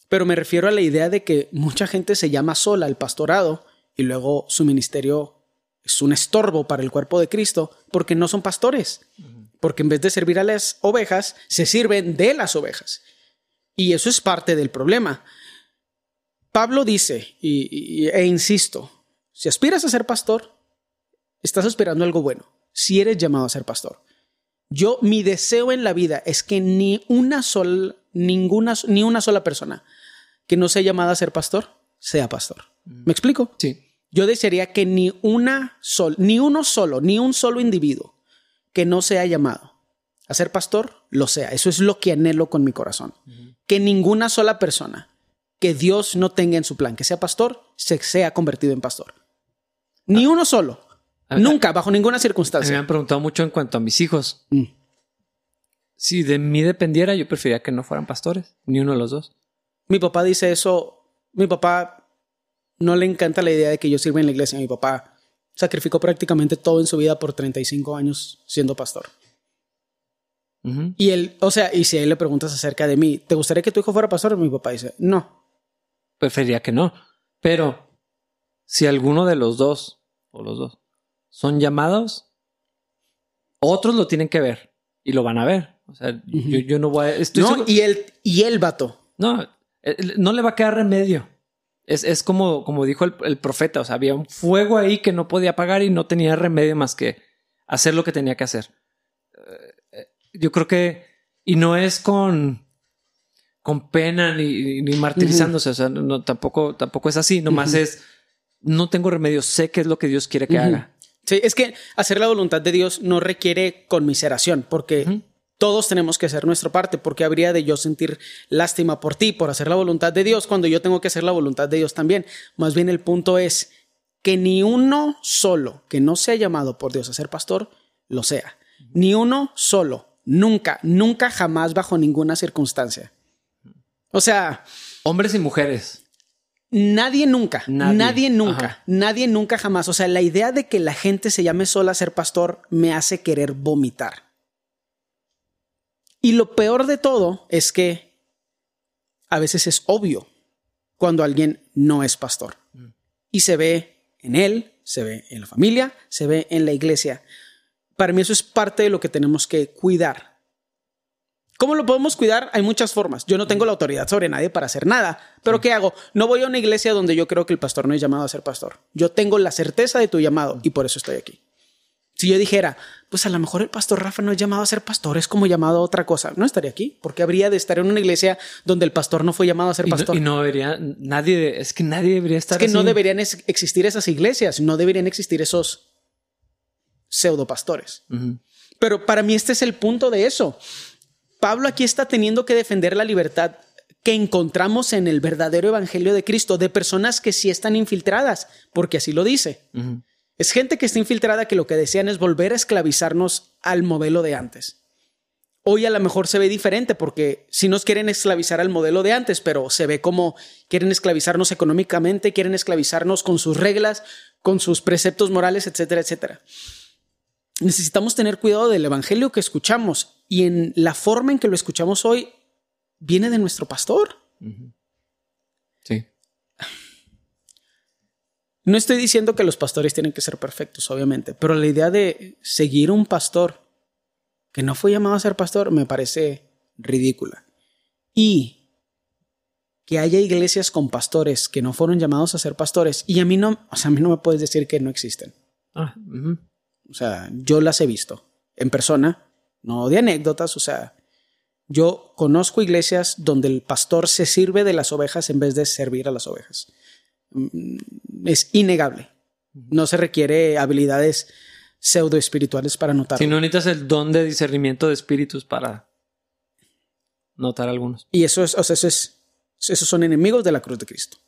[SPEAKER 2] pero me refiero a la idea de que mucha gente se llama sola al pastorado y luego su ministerio es un estorbo para el cuerpo de Cristo porque no son pastores, porque en vez de servir a las ovejas, se sirven de las ovejas. Y eso es parte del problema. Pablo dice, y, e insisto, si aspiras a ser pastor, estás esperando algo bueno, si eres llamado a ser pastor. Yo, mi deseo en la vida es que ni una sola, ninguna, ni una sola persona que no sea llamada a ser pastor, sea pastor. ¿Me explico?
[SPEAKER 1] Sí.
[SPEAKER 2] Yo desearía que ni una sol, ni uno solo, ni un solo individuo que no sea llamado a ser pastor, lo sea. Eso es lo que anhelo con mi corazón. Que ninguna sola persona que Dios no tenga en su plan que sea pastor, se sea convertido en pastor. Ni ah. uno solo. Nunca, bajo ninguna circunstancia.
[SPEAKER 1] Me han preguntado mucho en cuanto a mis hijos. Mm. Si de mí dependiera, yo preferiría que no fueran pastores, ni uno de los dos.
[SPEAKER 2] Mi papá dice eso. Mi papá no le encanta la idea de que yo sirva en la iglesia. Mi papá sacrificó prácticamente todo en su vida por 35 años siendo pastor. Y él, o sea, y si a él le preguntas acerca de mí, ¿te gustaría que tu hijo fuera pastor? Mi papá dice, no.
[SPEAKER 1] Preferiría que no. Pero si alguno de los dos, o los dos, son llamados, otros lo tienen que ver y lo van a ver. O sea, yo, no voy a.
[SPEAKER 2] no, y él, y él, vato.
[SPEAKER 1] No, no le va a quedar remedio. Es, como, como dijo el, profeta, o sea, había un fuego ahí que no podía apagar y no tenía remedio más que hacer lo que tenía que hacer. Eh, eh, yo creo que, y no es con, con pena ni, ni martirizándose, o sea, no, tampoco, tampoco es así, nomás es, no tengo remedio, sé qué es lo que Dios quiere que haga.
[SPEAKER 2] Sí, es que hacer la voluntad de Dios no requiere conmiseración, porque todos tenemos que hacer nuestra parte, porque habría de yo sentir lástima por ti, por hacer la voluntad de Dios, cuando yo tengo que hacer la voluntad de Dios también. Más bien el punto es que ni uno solo que no sea llamado por Dios a ser pastor, lo sea. Ni uno solo, nunca, nunca, jamás, bajo ninguna circunstancia. O sea...
[SPEAKER 1] Hombres y mujeres.
[SPEAKER 2] Nadie nunca, nadie, nunca, nadie nunca jamás. O sea, la idea de que la gente se llame sola a ser pastor me hace querer vomitar. Y lo peor de todo es que a veces es obvio cuando alguien no es pastor. Y se ve en él, se ve en la familia, se ve en la iglesia. Para mí eso es parte de lo que tenemos que cuidar. ¿Cómo lo podemos cuidar? Hay muchas formas. Yo no tengo la autoridad sobre nadie para hacer nada. Pero ¿qué hago? No voy a una iglesia donde yo creo que el pastor no es llamado a ser pastor. Yo tengo la certeza de tu llamado y por eso estoy aquí. Si yo dijera, pues a lo mejor el pastor Rafa no es llamado a ser pastor, es como llamado a otra cosa, no estaría aquí, porque habría de estar en una iglesia donde el pastor no fue llamado a ser pastor.
[SPEAKER 1] Y no, debería, nadie, es que nadie debería estar.
[SPEAKER 2] Es que no deberían existir esas iglesias, no deberían existir esos pseudo pastores. Pero para mí este es el punto de eso. Pablo aquí está teniendo que defender la libertad que encontramos en el verdadero evangelio de Cristo, de personas que sí están infiltradas, porque así lo dice. Es gente que está infiltrada que lo que desean es volver a esclavizarnos al modelo de antes. Hoy a lo mejor se ve diferente porque si nos quieren esclavizar al modelo de antes, pero se ve como quieren esclavizarnos económicamente, quieren esclavizarnos con sus reglas, con sus preceptos morales, etcétera, etcétera. Necesitamos tener cuidado del evangelio que escuchamos y en la forma en que lo escuchamos hoy viene de nuestro pastor.
[SPEAKER 1] Sí.
[SPEAKER 2] No estoy diciendo que los pastores tienen que ser perfectos, obviamente, pero la idea de seguir un pastor que no fue llamado a ser pastor me parece ridícula. Y que haya iglesias con pastores que no fueron llamados a ser pastores. Y a mí no, o sea, a mí no me puedes decir que no existen.
[SPEAKER 1] Ah, ujú.
[SPEAKER 2] O sea, yo las he visto en persona, no de anécdotas, o sea, yo conozco iglesias donde el pastor se sirve de las ovejas en vez de servir a las ovejas. Mm, Es innegable. No se requiere habilidades pseudo espirituales para notarlo.
[SPEAKER 1] Si no necesitas el don de discernimiento de espíritus para notar algunos.
[SPEAKER 2] Y eso es, o sea, eso es, esos son enemigos de la cruz de Cristo.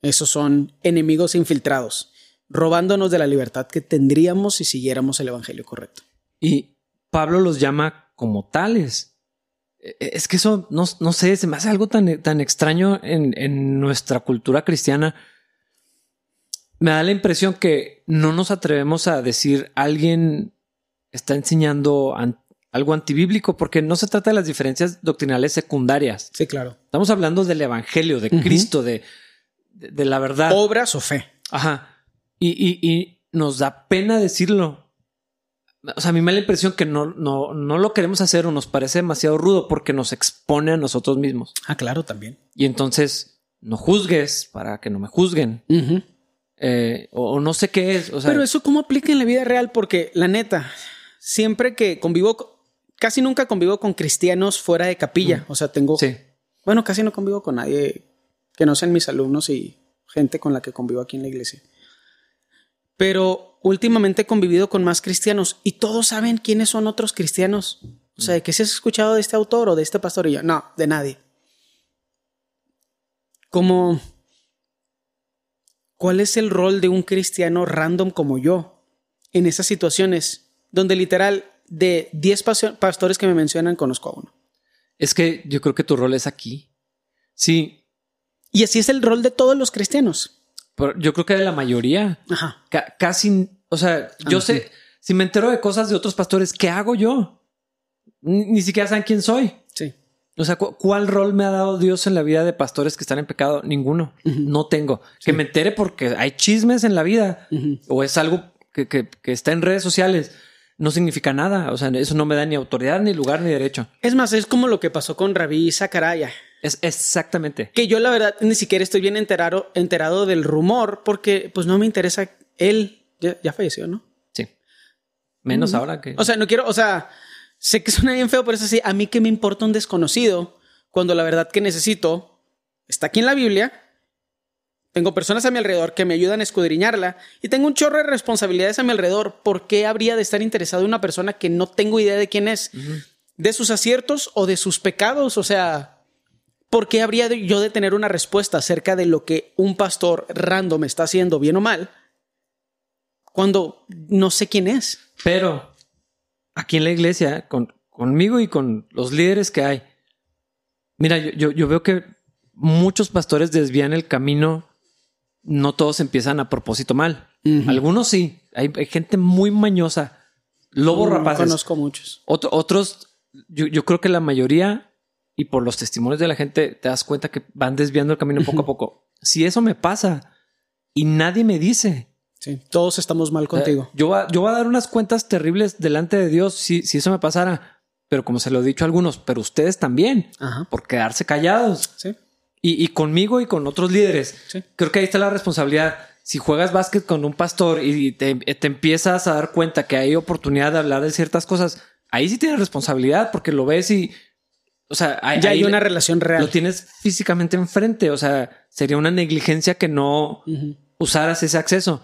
[SPEAKER 2] Esos son enemigos infiltrados, robándonos de la libertad que tendríamos si siguiéramos el evangelio correcto.
[SPEAKER 1] Y Pablo los llama como tales. E- Es que eso, no, no sé, se me hace algo tan, tan extraño en, en nuestra cultura cristiana. Me da la impresión que no nos atrevemos a decir alguien está enseñando an- algo antibíblico porque no se trata de las diferencias doctrinales secundarias.
[SPEAKER 2] Sí, claro.
[SPEAKER 1] Estamos hablando del evangelio, de. Cristo, de, de, de la verdad.
[SPEAKER 2] Obras o fe.
[SPEAKER 1] Ajá. Y, y, y nos da pena decirlo. O sea, a mí me da la impresión que no, no, no lo queremos hacer o nos parece demasiado rudo porque nos expone a nosotros mismos.
[SPEAKER 2] Ah, claro, también.
[SPEAKER 1] Y entonces no juzgues para que no me juzguen. Eh, o, o no sé qué es. O sea,
[SPEAKER 2] Pero eso cómo aplica en la vida real, porque la neta, siempre que convivo, co- casi nunca convivo con cristianos fuera de capilla. O sea, tengo,
[SPEAKER 1] sí.
[SPEAKER 2] bueno, casi no convivo con nadie que no sean mis alumnos y gente con la que convivo aquí en la iglesia. Pero últimamente he convivido con más cristianos y todos saben quiénes son otros cristianos. O sea, que si has escuchado de este autor o de este pastor y yo, no, de nadie. Como, ¿cuál es el rol de un cristiano random como yo en esas situaciones donde literal de 10 pasio- pastores que me mencionan conozco a uno?
[SPEAKER 1] Es que yo creo que tu rol es aquí. Sí.
[SPEAKER 2] Y así es el rol de todos los cristianos.
[SPEAKER 1] Pero yo creo que de la mayoría.
[SPEAKER 2] Ajá.
[SPEAKER 1] Ca- casi, o sea, yo
[SPEAKER 2] Ajá.
[SPEAKER 1] sé, si me entero de cosas de otros pastores, ¿qué hago yo? Ni, ni siquiera saben quién soy.
[SPEAKER 2] Sí.
[SPEAKER 1] O sea, ¿cu- ¿cuál rol me ha dado Dios en la vida de pastores que están en pecado? Ninguno. No tengo. Que me entere porque hay chismes en la vida o es algo que, que- que está en redes sociales. No significa nada. O sea, eso no me da ni autoridad, ni lugar, ni derecho.
[SPEAKER 2] Es más, es como lo que pasó con Rabí Zacaraya.
[SPEAKER 1] Es exactamente.
[SPEAKER 2] Que yo la verdad ni siquiera estoy bien enterado, enterado del rumor porque pues no me interesa él. Ya, ya falleció, ¿no?
[SPEAKER 1] Sí. Menos ahora que.
[SPEAKER 2] O sea, no quiero, o sea, sé que suena bien feo, pero es así. A mí que me importa un desconocido cuando la verdad que necesito está aquí en la Biblia. Tengo personas a mi alrededor que me ayudan a escudriñarla y tengo un chorro de responsabilidades a mi alrededor. ¿Por qué habría de estar interesado en una persona que no tengo idea de quién es? ¿De sus aciertos o de sus pecados? O sea, ¿por qué habría de- yo de tener una respuesta acerca de lo que un pastor random está haciendo, bien o mal, cuando no sé quién es?
[SPEAKER 1] Pero aquí en la iglesia, con, conmigo y con los líderes que hay, mira, yo, yo, yo veo que muchos pastores desvían el camino. No todos empiezan a propósito mal. Algunos sí. Hay, hay gente muy mañosa. Lobos
[SPEAKER 2] No
[SPEAKER 1] rapaces.
[SPEAKER 2] conozco muchos.
[SPEAKER 1] Otro- otros, yo, yo creo que la mayoría, y por los testimonios de la gente, te das cuenta que van desviando el camino poco a poco. Si eso me pasa y nadie me dice,
[SPEAKER 2] Sí, todos estamos mal contigo.
[SPEAKER 1] eh, yo, va- yo voy a dar unas cuentas terribles delante de Dios si, si eso me pasara. Pero como se lo he dicho a algunos, pero ustedes también,
[SPEAKER 2] Ajá.
[SPEAKER 1] por quedarse callados.
[SPEAKER 2] Sí.
[SPEAKER 1] Y, y conmigo y con otros líderes.
[SPEAKER 2] Sí.
[SPEAKER 1] Creo que ahí está la responsabilidad. Si juegas básquet con un pastor y te, te empiezas a dar cuenta que hay oportunidad de hablar de ciertas cosas, ahí sí tienes responsabilidad porque lo ves y, o sea, ahí,
[SPEAKER 2] Ya hay una relación real.
[SPEAKER 1] lo tienes físicamente enfrente. O sea, sería una negligencia que no usaras ese acceso.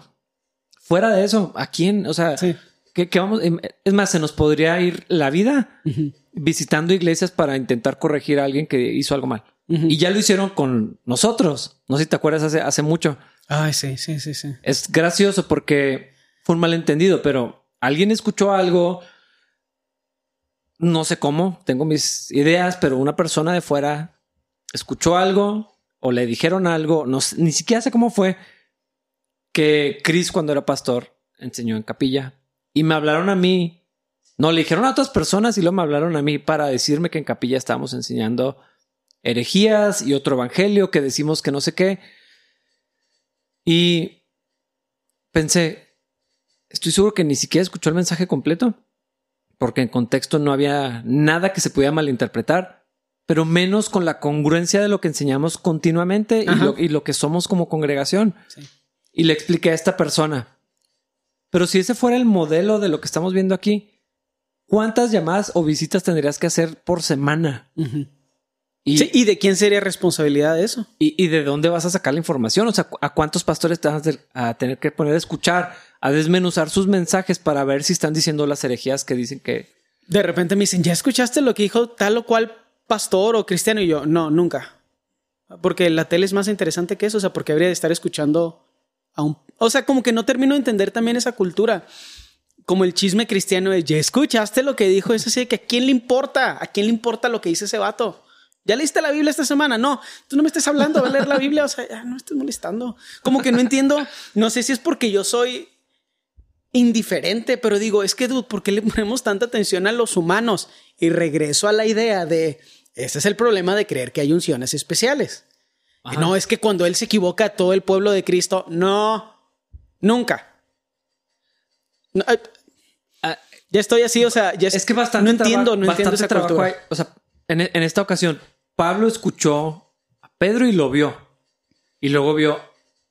[SPEAKER 1] Fuera de eso, ¿a quién? O sea,
[SPEAKER 2] Sí.
[SPEAKER 1] ¿qué, qué vamos? em, Es más, se nos podría ir la vida visitando iglesias para intentar corregir a alguien que hizo algo mal. Y ya lo hicieron con nosotros. No sé si te acuerdas hace, hace mucho.
[SPEAKER 2] Ay, sí, sí, sí, sí.
[SPEAKER 1] Es gracioso porque fue un malentendido, pero alguien escuchó algo. No sé cómo, tengo mis ideas, pero una persona de fuera escuchó algo o le dijeron algo, no sé- ni siquiera sé cómo fue, que Chris cuando era pastor enseñó en capilla y me hablaron a mí. No, le dijeron a otras personas y luego me hablaron a mí para decirme que en capilla estábamos enseñando herejías y otro evangelio que decimos que no sé qué. Y pensé, estoy seguro que ni siquiera escuchó el mensaje completo, porque en contexto no había nada que se pudiera malinterpretar, pero menos con la congruencia de lo que enseñamos continuamente y lo, que somos como congregación. Y le expliqué a esta persona, pero si ese fuera el modelo de lo que estamos viendo aquí, ¿cuántas llamadas o visitas tendrías que hacer por semana?
[SPEAKER 2] Y, de quién sería responsabilidad de eso?
[SPEAKER 1] Y, de dónde vas a sacar la información? O sea, ¿a cuántos pastores te vas a, tener que poner a escuchar, a desmenuzar sus mensajes para ver si están diciendo las herejías que dicen que...
[SPEAKER 2] De repente me dicen, ¿ya escuchaste lo que dijo tal o cual pastor o cristiano? Y yo, no, nunca. Porque la tele es más interesante que eso. O sea, porque habría de estar escuchando a un... O sea, como que no termino de entender también esa cultura. Como el chisme cristiano de, ¿ya escuchaste lo que dijo? Es así, que ¿a quién le importa? ¿A quién le importa lo que dice ese vato? ¿Ya leíste la Biblia esta semana? No, tú no me estés hablando de leer la Biblia, o sea, ya no me estés molestando. Como que no entiendo, no sé si es porque yo soy indiferente, pero digo, es que, dude, ¿por qué le ponemos tanta atención a los humanos? Y regreso a la idea de, este es el problema de creer que hay unciones especiales. No, es que cuando él se equivoca, todo el pueblo de Cristo, no, nunca. Ah, ya estoy así, o sea, ya
[SPEAKER 1] es, que bastante
[SPEAKER 2] no entiendo, no entiendo esa trabajo
[SPEAKER 1] o sea, en, en, esta ocasión, Pablo escuchó a Pedro y lo vio. Y luego vio,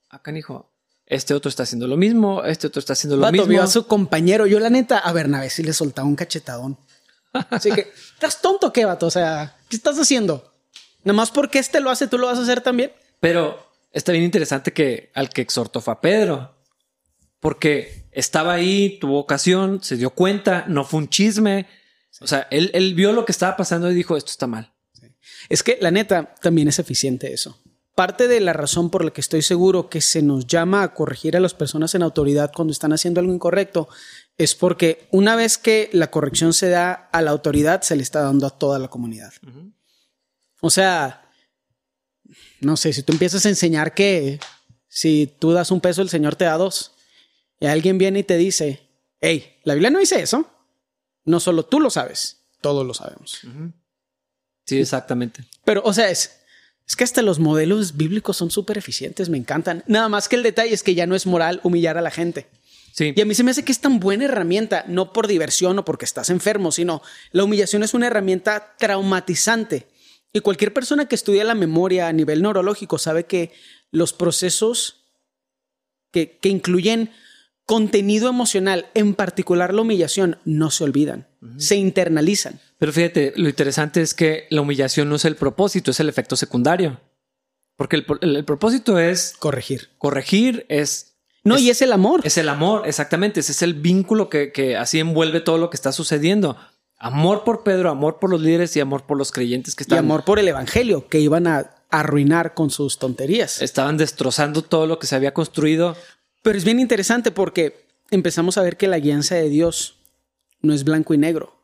[SPEAKER 1] acá dijo, este otro está haciendo lo mismo, este otro está haciendo lo mismo.
[SPEAKER 2] vio a su compañero. Yo, la neta, a Bernabé sí le soltaba un cachetadón. Así que, ¿estás tonto qué, vato? O sea, ¿qué estás haciendo? Nada más porque este lo hace, tú lo vas a hacer también.
[SPEAKER 1] Pero está bien interesante que al que exhortó fue a Pedro. Porque estaba ahí, tuvo ocasión, se dio cuenta, no fue un chisme, o sea, él, vio lo que estaba pasando y dijo, esto está mal.
[SPEAKER 2] Es que la neta también es eficiente eso. Parte de la razón por la que estoy seguro que se nos llama a corregir a las personas en autoridad cuando están haciendo algo incorrecto es porque una vez que la corrección se da a la autoridad, se le está dando a toda la comunidad. O sea, no sé, si tú empiezas a enseñar que si tú das un peso, el Señor te da dos, y alguien viene y te dice, hey, la Biblia no dice eso, no solo tú lo sabes, todos lo sabemos.
[SPEAKER 1] Sí, exactamente.
[SPEAKER 2] Pero, o sea, es, es que hasta los modelos bíblicos son súper eficientes, me encantan. Nada más que el detalle es que ya no es moral humillar a la gente.
[SPEAKER 1] Sí.
[SPEAKER 2] Y a mí se me hace que es tan buena herramienta, no por diversión o porque estás enfermo, sino la humillación es una herramienta traumatizante. Y cualquier persona que estudia la memoria a nivel neurológico sabe que los procesos que, que incluyen contenido emocional, en particular la humillación, no se olvidan, se internalizan.
[SPEAKER 1] Pero fíjate, lo interesante es que la humillación no es el propósito, es el efecto secundario. Porque el, propósito es...
[SPEAKER 2] Corregir.
[SPEAKER 1] Corregir es...
[SPEAKER 2] No, y es el amor.
[SPEAKER 1] Es el amor, exactamente. Ese es el vínculo que, que así envuelve todo lo que está sucediendo. Amor por Pedro, amor por los líderes y amor por los creyentes que están...
[SPEAKER 2] Y amor por el Evangelio, que iban a arruinar con sus tonterías.
[SPEAKER 1] Estaban destrozando todo lo que se había construido.
[SPEAKER 2] Pero es bien interesante porque empezamos a ver que la guianza de Dios no es blanco y negro.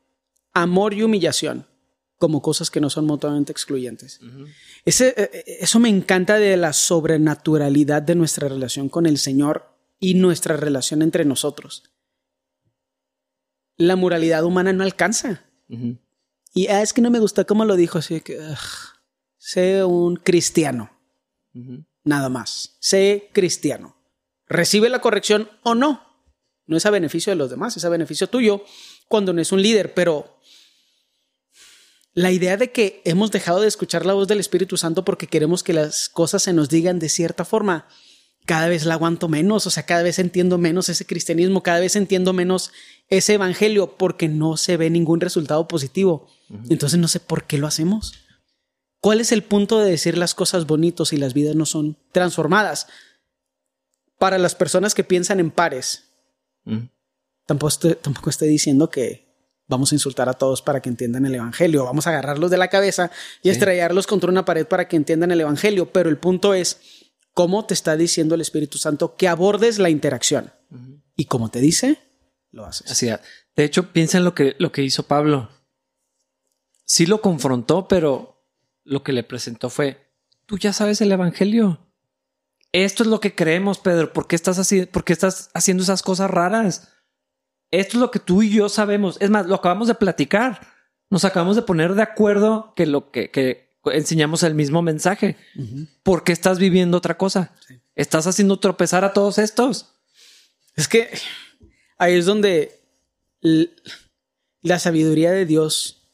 [SPEAKER 2] Amor y humillación como cosas que no son mutuamente excluyentes. Eh, eh, eso me encanta de la sobrenaturalidad de nuestra relación con el Señor y nuestra relación entre nosotros. La moralidad humana no alcanza. Y ah, es que no me gusta cómo lo dijo, así que sé un cristiano. Nada más. Sé cristiano recibe la corrección o no. No es a beneficio de los demás, es a beneficio tuyo cuando no es un líder, pero la idea de que hemos dejado de escuchar la voz del Espíritu Santo porque queremos que las cosas se nos digan de cierta forma, cada vez la aguanto menos, o sea, cada vez entiendo menos ese cristianismo, cada vez entiendo menos ese evangelio porque no se ve ningún resultado positivo. Entonces no sé por qué lo hacemos. ¿Cuál es el punto de decir las cosas bonitos y las vidas no son transformadas? Para las personas que piensan en pares. tampoco, estoy, diciendo que vamos a insultar a todos para que entiendan el Evangelio, vamos a agarrarlos de la cabeza y estrellarlos contra una pared para que entiendan el Evangelio, pero el punto es cómo te está diciendo el Espíritu Santo que abordes la interacción. Y como te dice, lo haces.
[SPEAKER 1] Así De hecho, piensa en lo que, lo que hizo Pablo. Sí lo confrontó, pero lo que le presentó fue, tú ya sabes el Evangelio esto es lo que creemos, Pedro. ¿Por qué estás, así, por qué estás haciendo esas cosas raras? Esto es lo que tú y yo sabemos. Es más, lo acabamos de platicar. Nos acabamos de poner de acuerdo que lo que, enseñamos el mismo mensaje. ¿Por qué estás viviendo otra cosa? Estás haciendo tropezar a todos estos.
[SPEAKER 2] Es que ahí es donde la sabiduría de Dios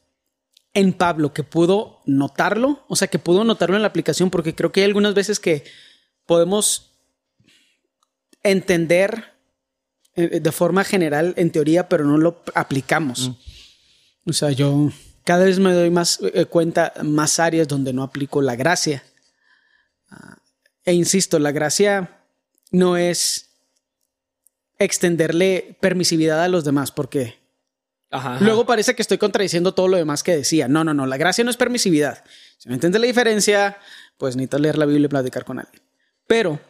[SPEAKER 2] en Pablo, que pudo notarlo, o sea, que pudo notarlo en la aplicación, porque creo que hay algunas veces que podemos entender eh, de forma general en teoría, pero no lo aplicamos. O sea, yo cada vez me doy más eh, cuenta más áreas donde no aplico la gracia. Ah, e insisto, la gracia no es extenderle permisividad a los demás, porque luego parece que estoy contradiciendo todo lo demás que decía. No, no, no, la gracia no es permisividad. Si no entiendes la diferencia, pues necesitas leer la Biblia y platicar con alguien. Pero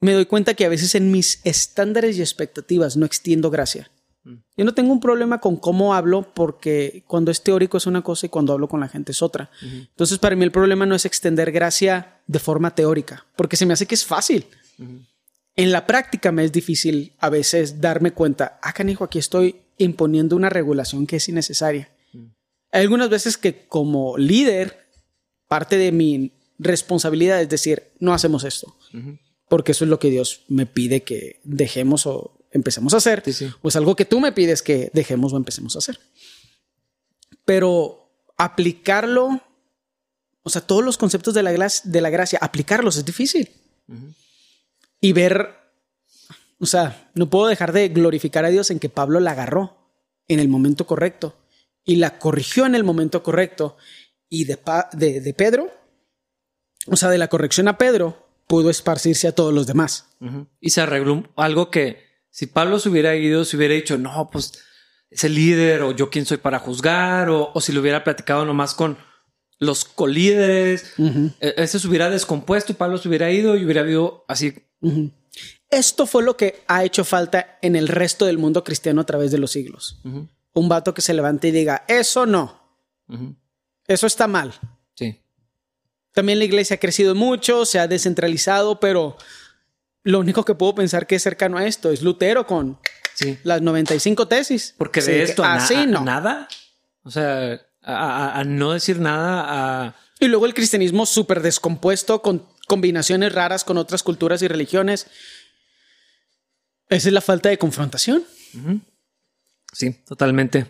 [SPEAKER 2] me doy cuenta que a veces en mis estándares y expectativas no extiendo gracia. Mm. Yo no tengo un problema con cómo hablo porque cuando es teórico es una cosa y cuando hablo con la gente es otra. Entonces, para mí el problema no es extender gracia de forma teórica, porque se me hace que es fácil. En la práctica me es difícil a veces darme cuenta, ah, canijo, aquí estoy imponiendo una regulación que es innecesaria. Mm. Hay algunas veces que como líder, parte de mi responsabilidad es decir, no hacemos esto, porque eso es lo que Dios me pide que dejemos o empecemos a hacer, o es algo que tú me pides que dejemos o empecemos a hacer. Pero aplicarlo, o sea, todos los conceptos de la, de la gracia, aplicarlos es difícil. Y ver, o sea, no puedo dejar de glorificar a Dios en que Pablo la agarró en el momento correcto y la corrigió en el momento correcto. Y de, de, Pedro, o sea, de la corrección a Pedro, pudo esparcirse a todos los demás.
[SPEAKER 1] Y se arregló algo que si Pablo se hubiera ido, se hubiera dicho, no, pues es el líder o yo quién soy para juzgar o, o si lo hubiera platicado nomás con los colíderes, e, ese se hubiera descompuesto y Pablo se hubiera ido y hubiera habido así
[SPEAKER 2] esto fue lo que ha hecho falta en el resto del mundo cristiano a través de los siglos. Un vato que se levante y diga, eso no. Eso está mal.
[SPEAKER 1] Sí.
[SPEAKER 2] También la iglesia ha crecido mucho, se ha descentralizado, pero lo único que puedo pensar que es cercano a esto es Lutero con las 95 tesis.
[SPEAKER 1] Porque de esto así no. nada. O sea, a, no decir nada.
[SPEAKER 2] Y luego el cristianismo súper descompuesto con combinaciones raras con otras culturas y religiones. Esa es la falta de confrontación.
[SPEAKER 1] Sí, totalmente.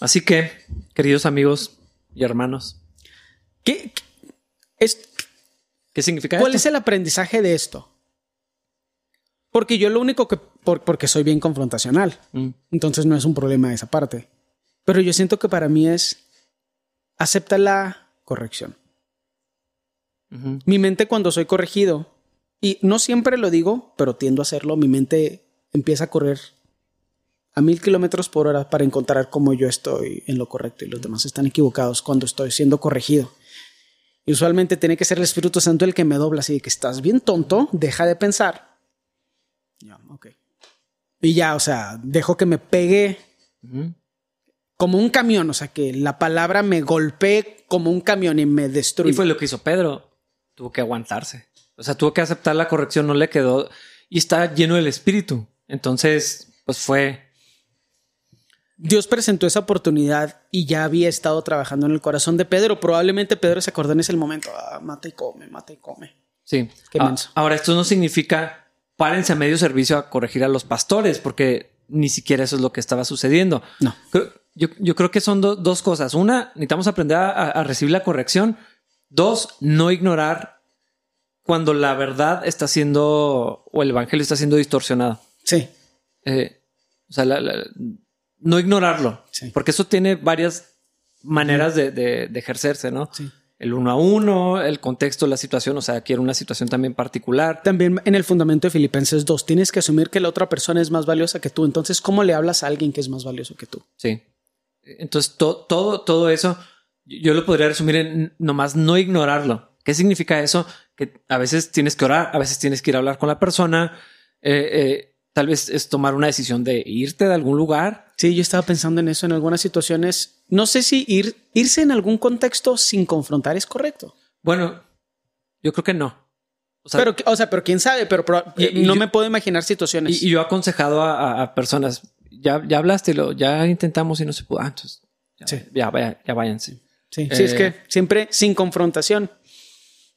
[SPEAKER 1] Así que, queridos amigos y hermanos,
[SPEAKER 2] ¿qué, es,
[SPEAKER 1] ¿qué significa
[SPEAKER 2] ¿Cuál es el aprendizaje de esto? Porque yo lo único que, porque soy bien confrontacional, mm. entonces no es un problema esa parte. Pero yo siento que para mí es, acepta la corrección. Mi mente cuando soy corregido, y no siempre lo digo, pero tiendo a hacerlo, mi mente empieza a correr a mil kilómetros por hora para encontrar cómo yo estoy en lo correcto y los demás están equivocados cuando estoy siendo corregido. Y usualmente tiene que ser el Espíritu Santo el que me dobla así de que estás bien tonto, deja de pensar. Ya, ok. Y ya, o sea, dejo que me pegue como un camión, o sea, que la palabra me golpee como un camión y me destruye.
[SPEAKER 1] Y fue lo que hizo Pedro tuvo que aguantarse. O sea, tuvo que aceptar la corrección, no le quedó y está lleno del espíritu. Entonces, pues fue.
[SPEAKER 2] Dios presentó esa oportunidad y ya había estado trabajando en el corazón de Pedro. Probablemente Pedro se acordó en ese momento. Ah, mata y come, mata y come.
[SPEAKER 1] Sí. Qué ah, ahora, esto no significa párense a medio servicio a corregir a los pastores, porque ni siquiera eso es lo que estaba sucediendo.
[SPEAKER 2] No.
[SPEAKER 1] Yo, creo que son dos cosas. Una, necesitamos aprender a recibir la corrección Dos, no ignorar cuando la verdad está siendo o el evangelio está siendo distorsionado.
[SPEAKER 2] Sí.
[SPEAKER 1] Eh, o sea, no ignorarlo, porque eso tiene varias maneras de, ejercerse, ¿no?
[SPEAKER 2] Sí.
[SPEAKER 1] El uno a uno, el contexto, la situación, o sea, aquí era una situación también particular.
[SPEAKER 2] También en el fundamento de Filipenses 2, tienes que asumir que la otra persona es más valiosa que tú. Entonces, ¿cómo le hablas a alguien que es más valioso que tú?
[SPEAKER 1] Sí. Entonces, todo, todo eso yo lo podría resumir en nomás no ignorarlo. ¿Qué significa eso? Que a veces tienes que orar, a veces tienes que ir a hablar con la persona. Eh, eh, tal vez es tomar una decisión de irte de algún lugar.
[SPEAKER 2] Sí, yo estaba pensando en eso en algunas situaciones. No sé si ir, irse en algún contexto sin confrontar es correcto.
[SPEAKER 1] Bueno, yo creo que no.
[SPEAKER 2] O sea, pero, o sea, pero quién sabe, pero, no me puedo imaginar situaciones.
[SPEAKER 1] Y, yo he aconsejado a, personas, ya, ya hablaste, lo, ya intentamos y no se pudo. Ah, entonces, ya, ya, vaya, ya váyanse.
[SPEAKER 2] Sí, sí, es que eh, siempre sin confrontación.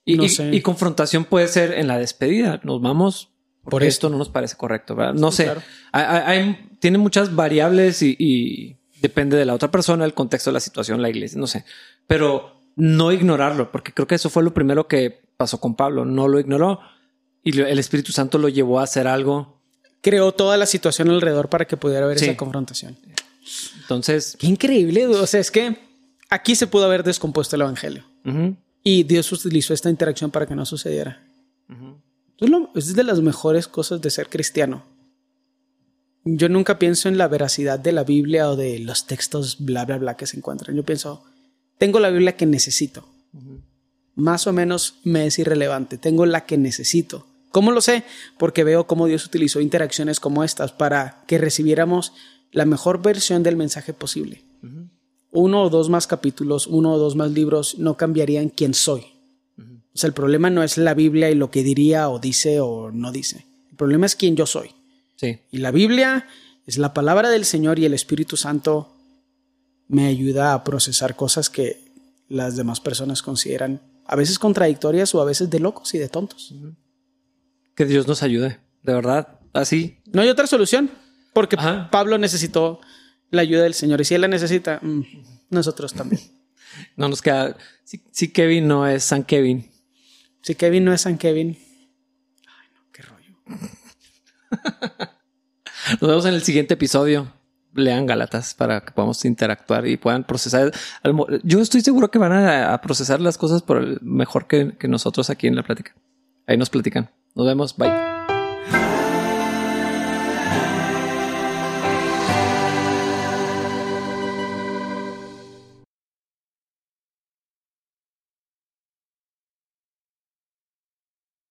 [SPEAKER 1] Y, confrontación puede ser en la despedida. Nos vamos por esto no nos parece correcto. ¿verdad? No sé. Hay, tiene muchas variables y, y depende de la otra persona, el contexto de la situación, la iglesia, no sé. Pero no ignorarlo, porque creo que eso fue lo primero que pasó con Pablo. No lo ignoró y el Espíritu Santo lo llevó a hacer algo.
[SPEAKER 2] Creó toda la situación alrededor para que pudiera haber esa confrontación.
[SPEAKER 1] Entonces.
[SPEAKER 2] Qué increíble. O sea, es que aquí se pudo haber descompuesto el evangelio. Y Dios utilizó esta interacción para que no sucediera. Es de las mejores cosas de ser cristiano. Yo nunca pienso en la veracidad de la Biblia o de los textos bla, bla, bla que se encuentran. Yo pienso, tengo la Biblia que necesito. Más o menos me es irrelevante. Tengo la que necesito. ¿Cómo lo sé? Porque veo cómo Dios utilizó interacciones como estas para que recibiéramos la mejor versión del mensaje posible. Uno o dos más capítulos, uno o dos más libros no cambiarían quién soy. O sea, el problema no es la Biblia y lo que diría o dice o no dice. El problema es quién yo soy.
[SPEAKER 1] Sí.
[SPEAKER 2] Y la Biblia es la palabra del Señor y el Espíritu Santo me ayuda a procesar cosas que las demás personas consideran a veces contradictorias o a veces de locos y de tontos.
[SPEAKER 1] Que Dios nos ayude, de verdad, así.
[SPEAKER 2] No hay otra solución, porque Pablo necesitó la ayuda del Señor y si él la necesita, mm, nosotros también.
[SPEAKER 1] No nos queda. Si, Kevin no es San Kevin.
[SPEAKER 2] Si Kevin no es San Kevin. Ay, no, qué rollo.
[SPEAKER 1] Nos vemos en el siguiente episodio lean Galatas para que podamos interactuar y puedan procesar. Yo estoy seguro que van a, procesar las cosas por el mejor que, que nosotros aquí en la plática. Ahí nos platican. Nos vemos. Bye.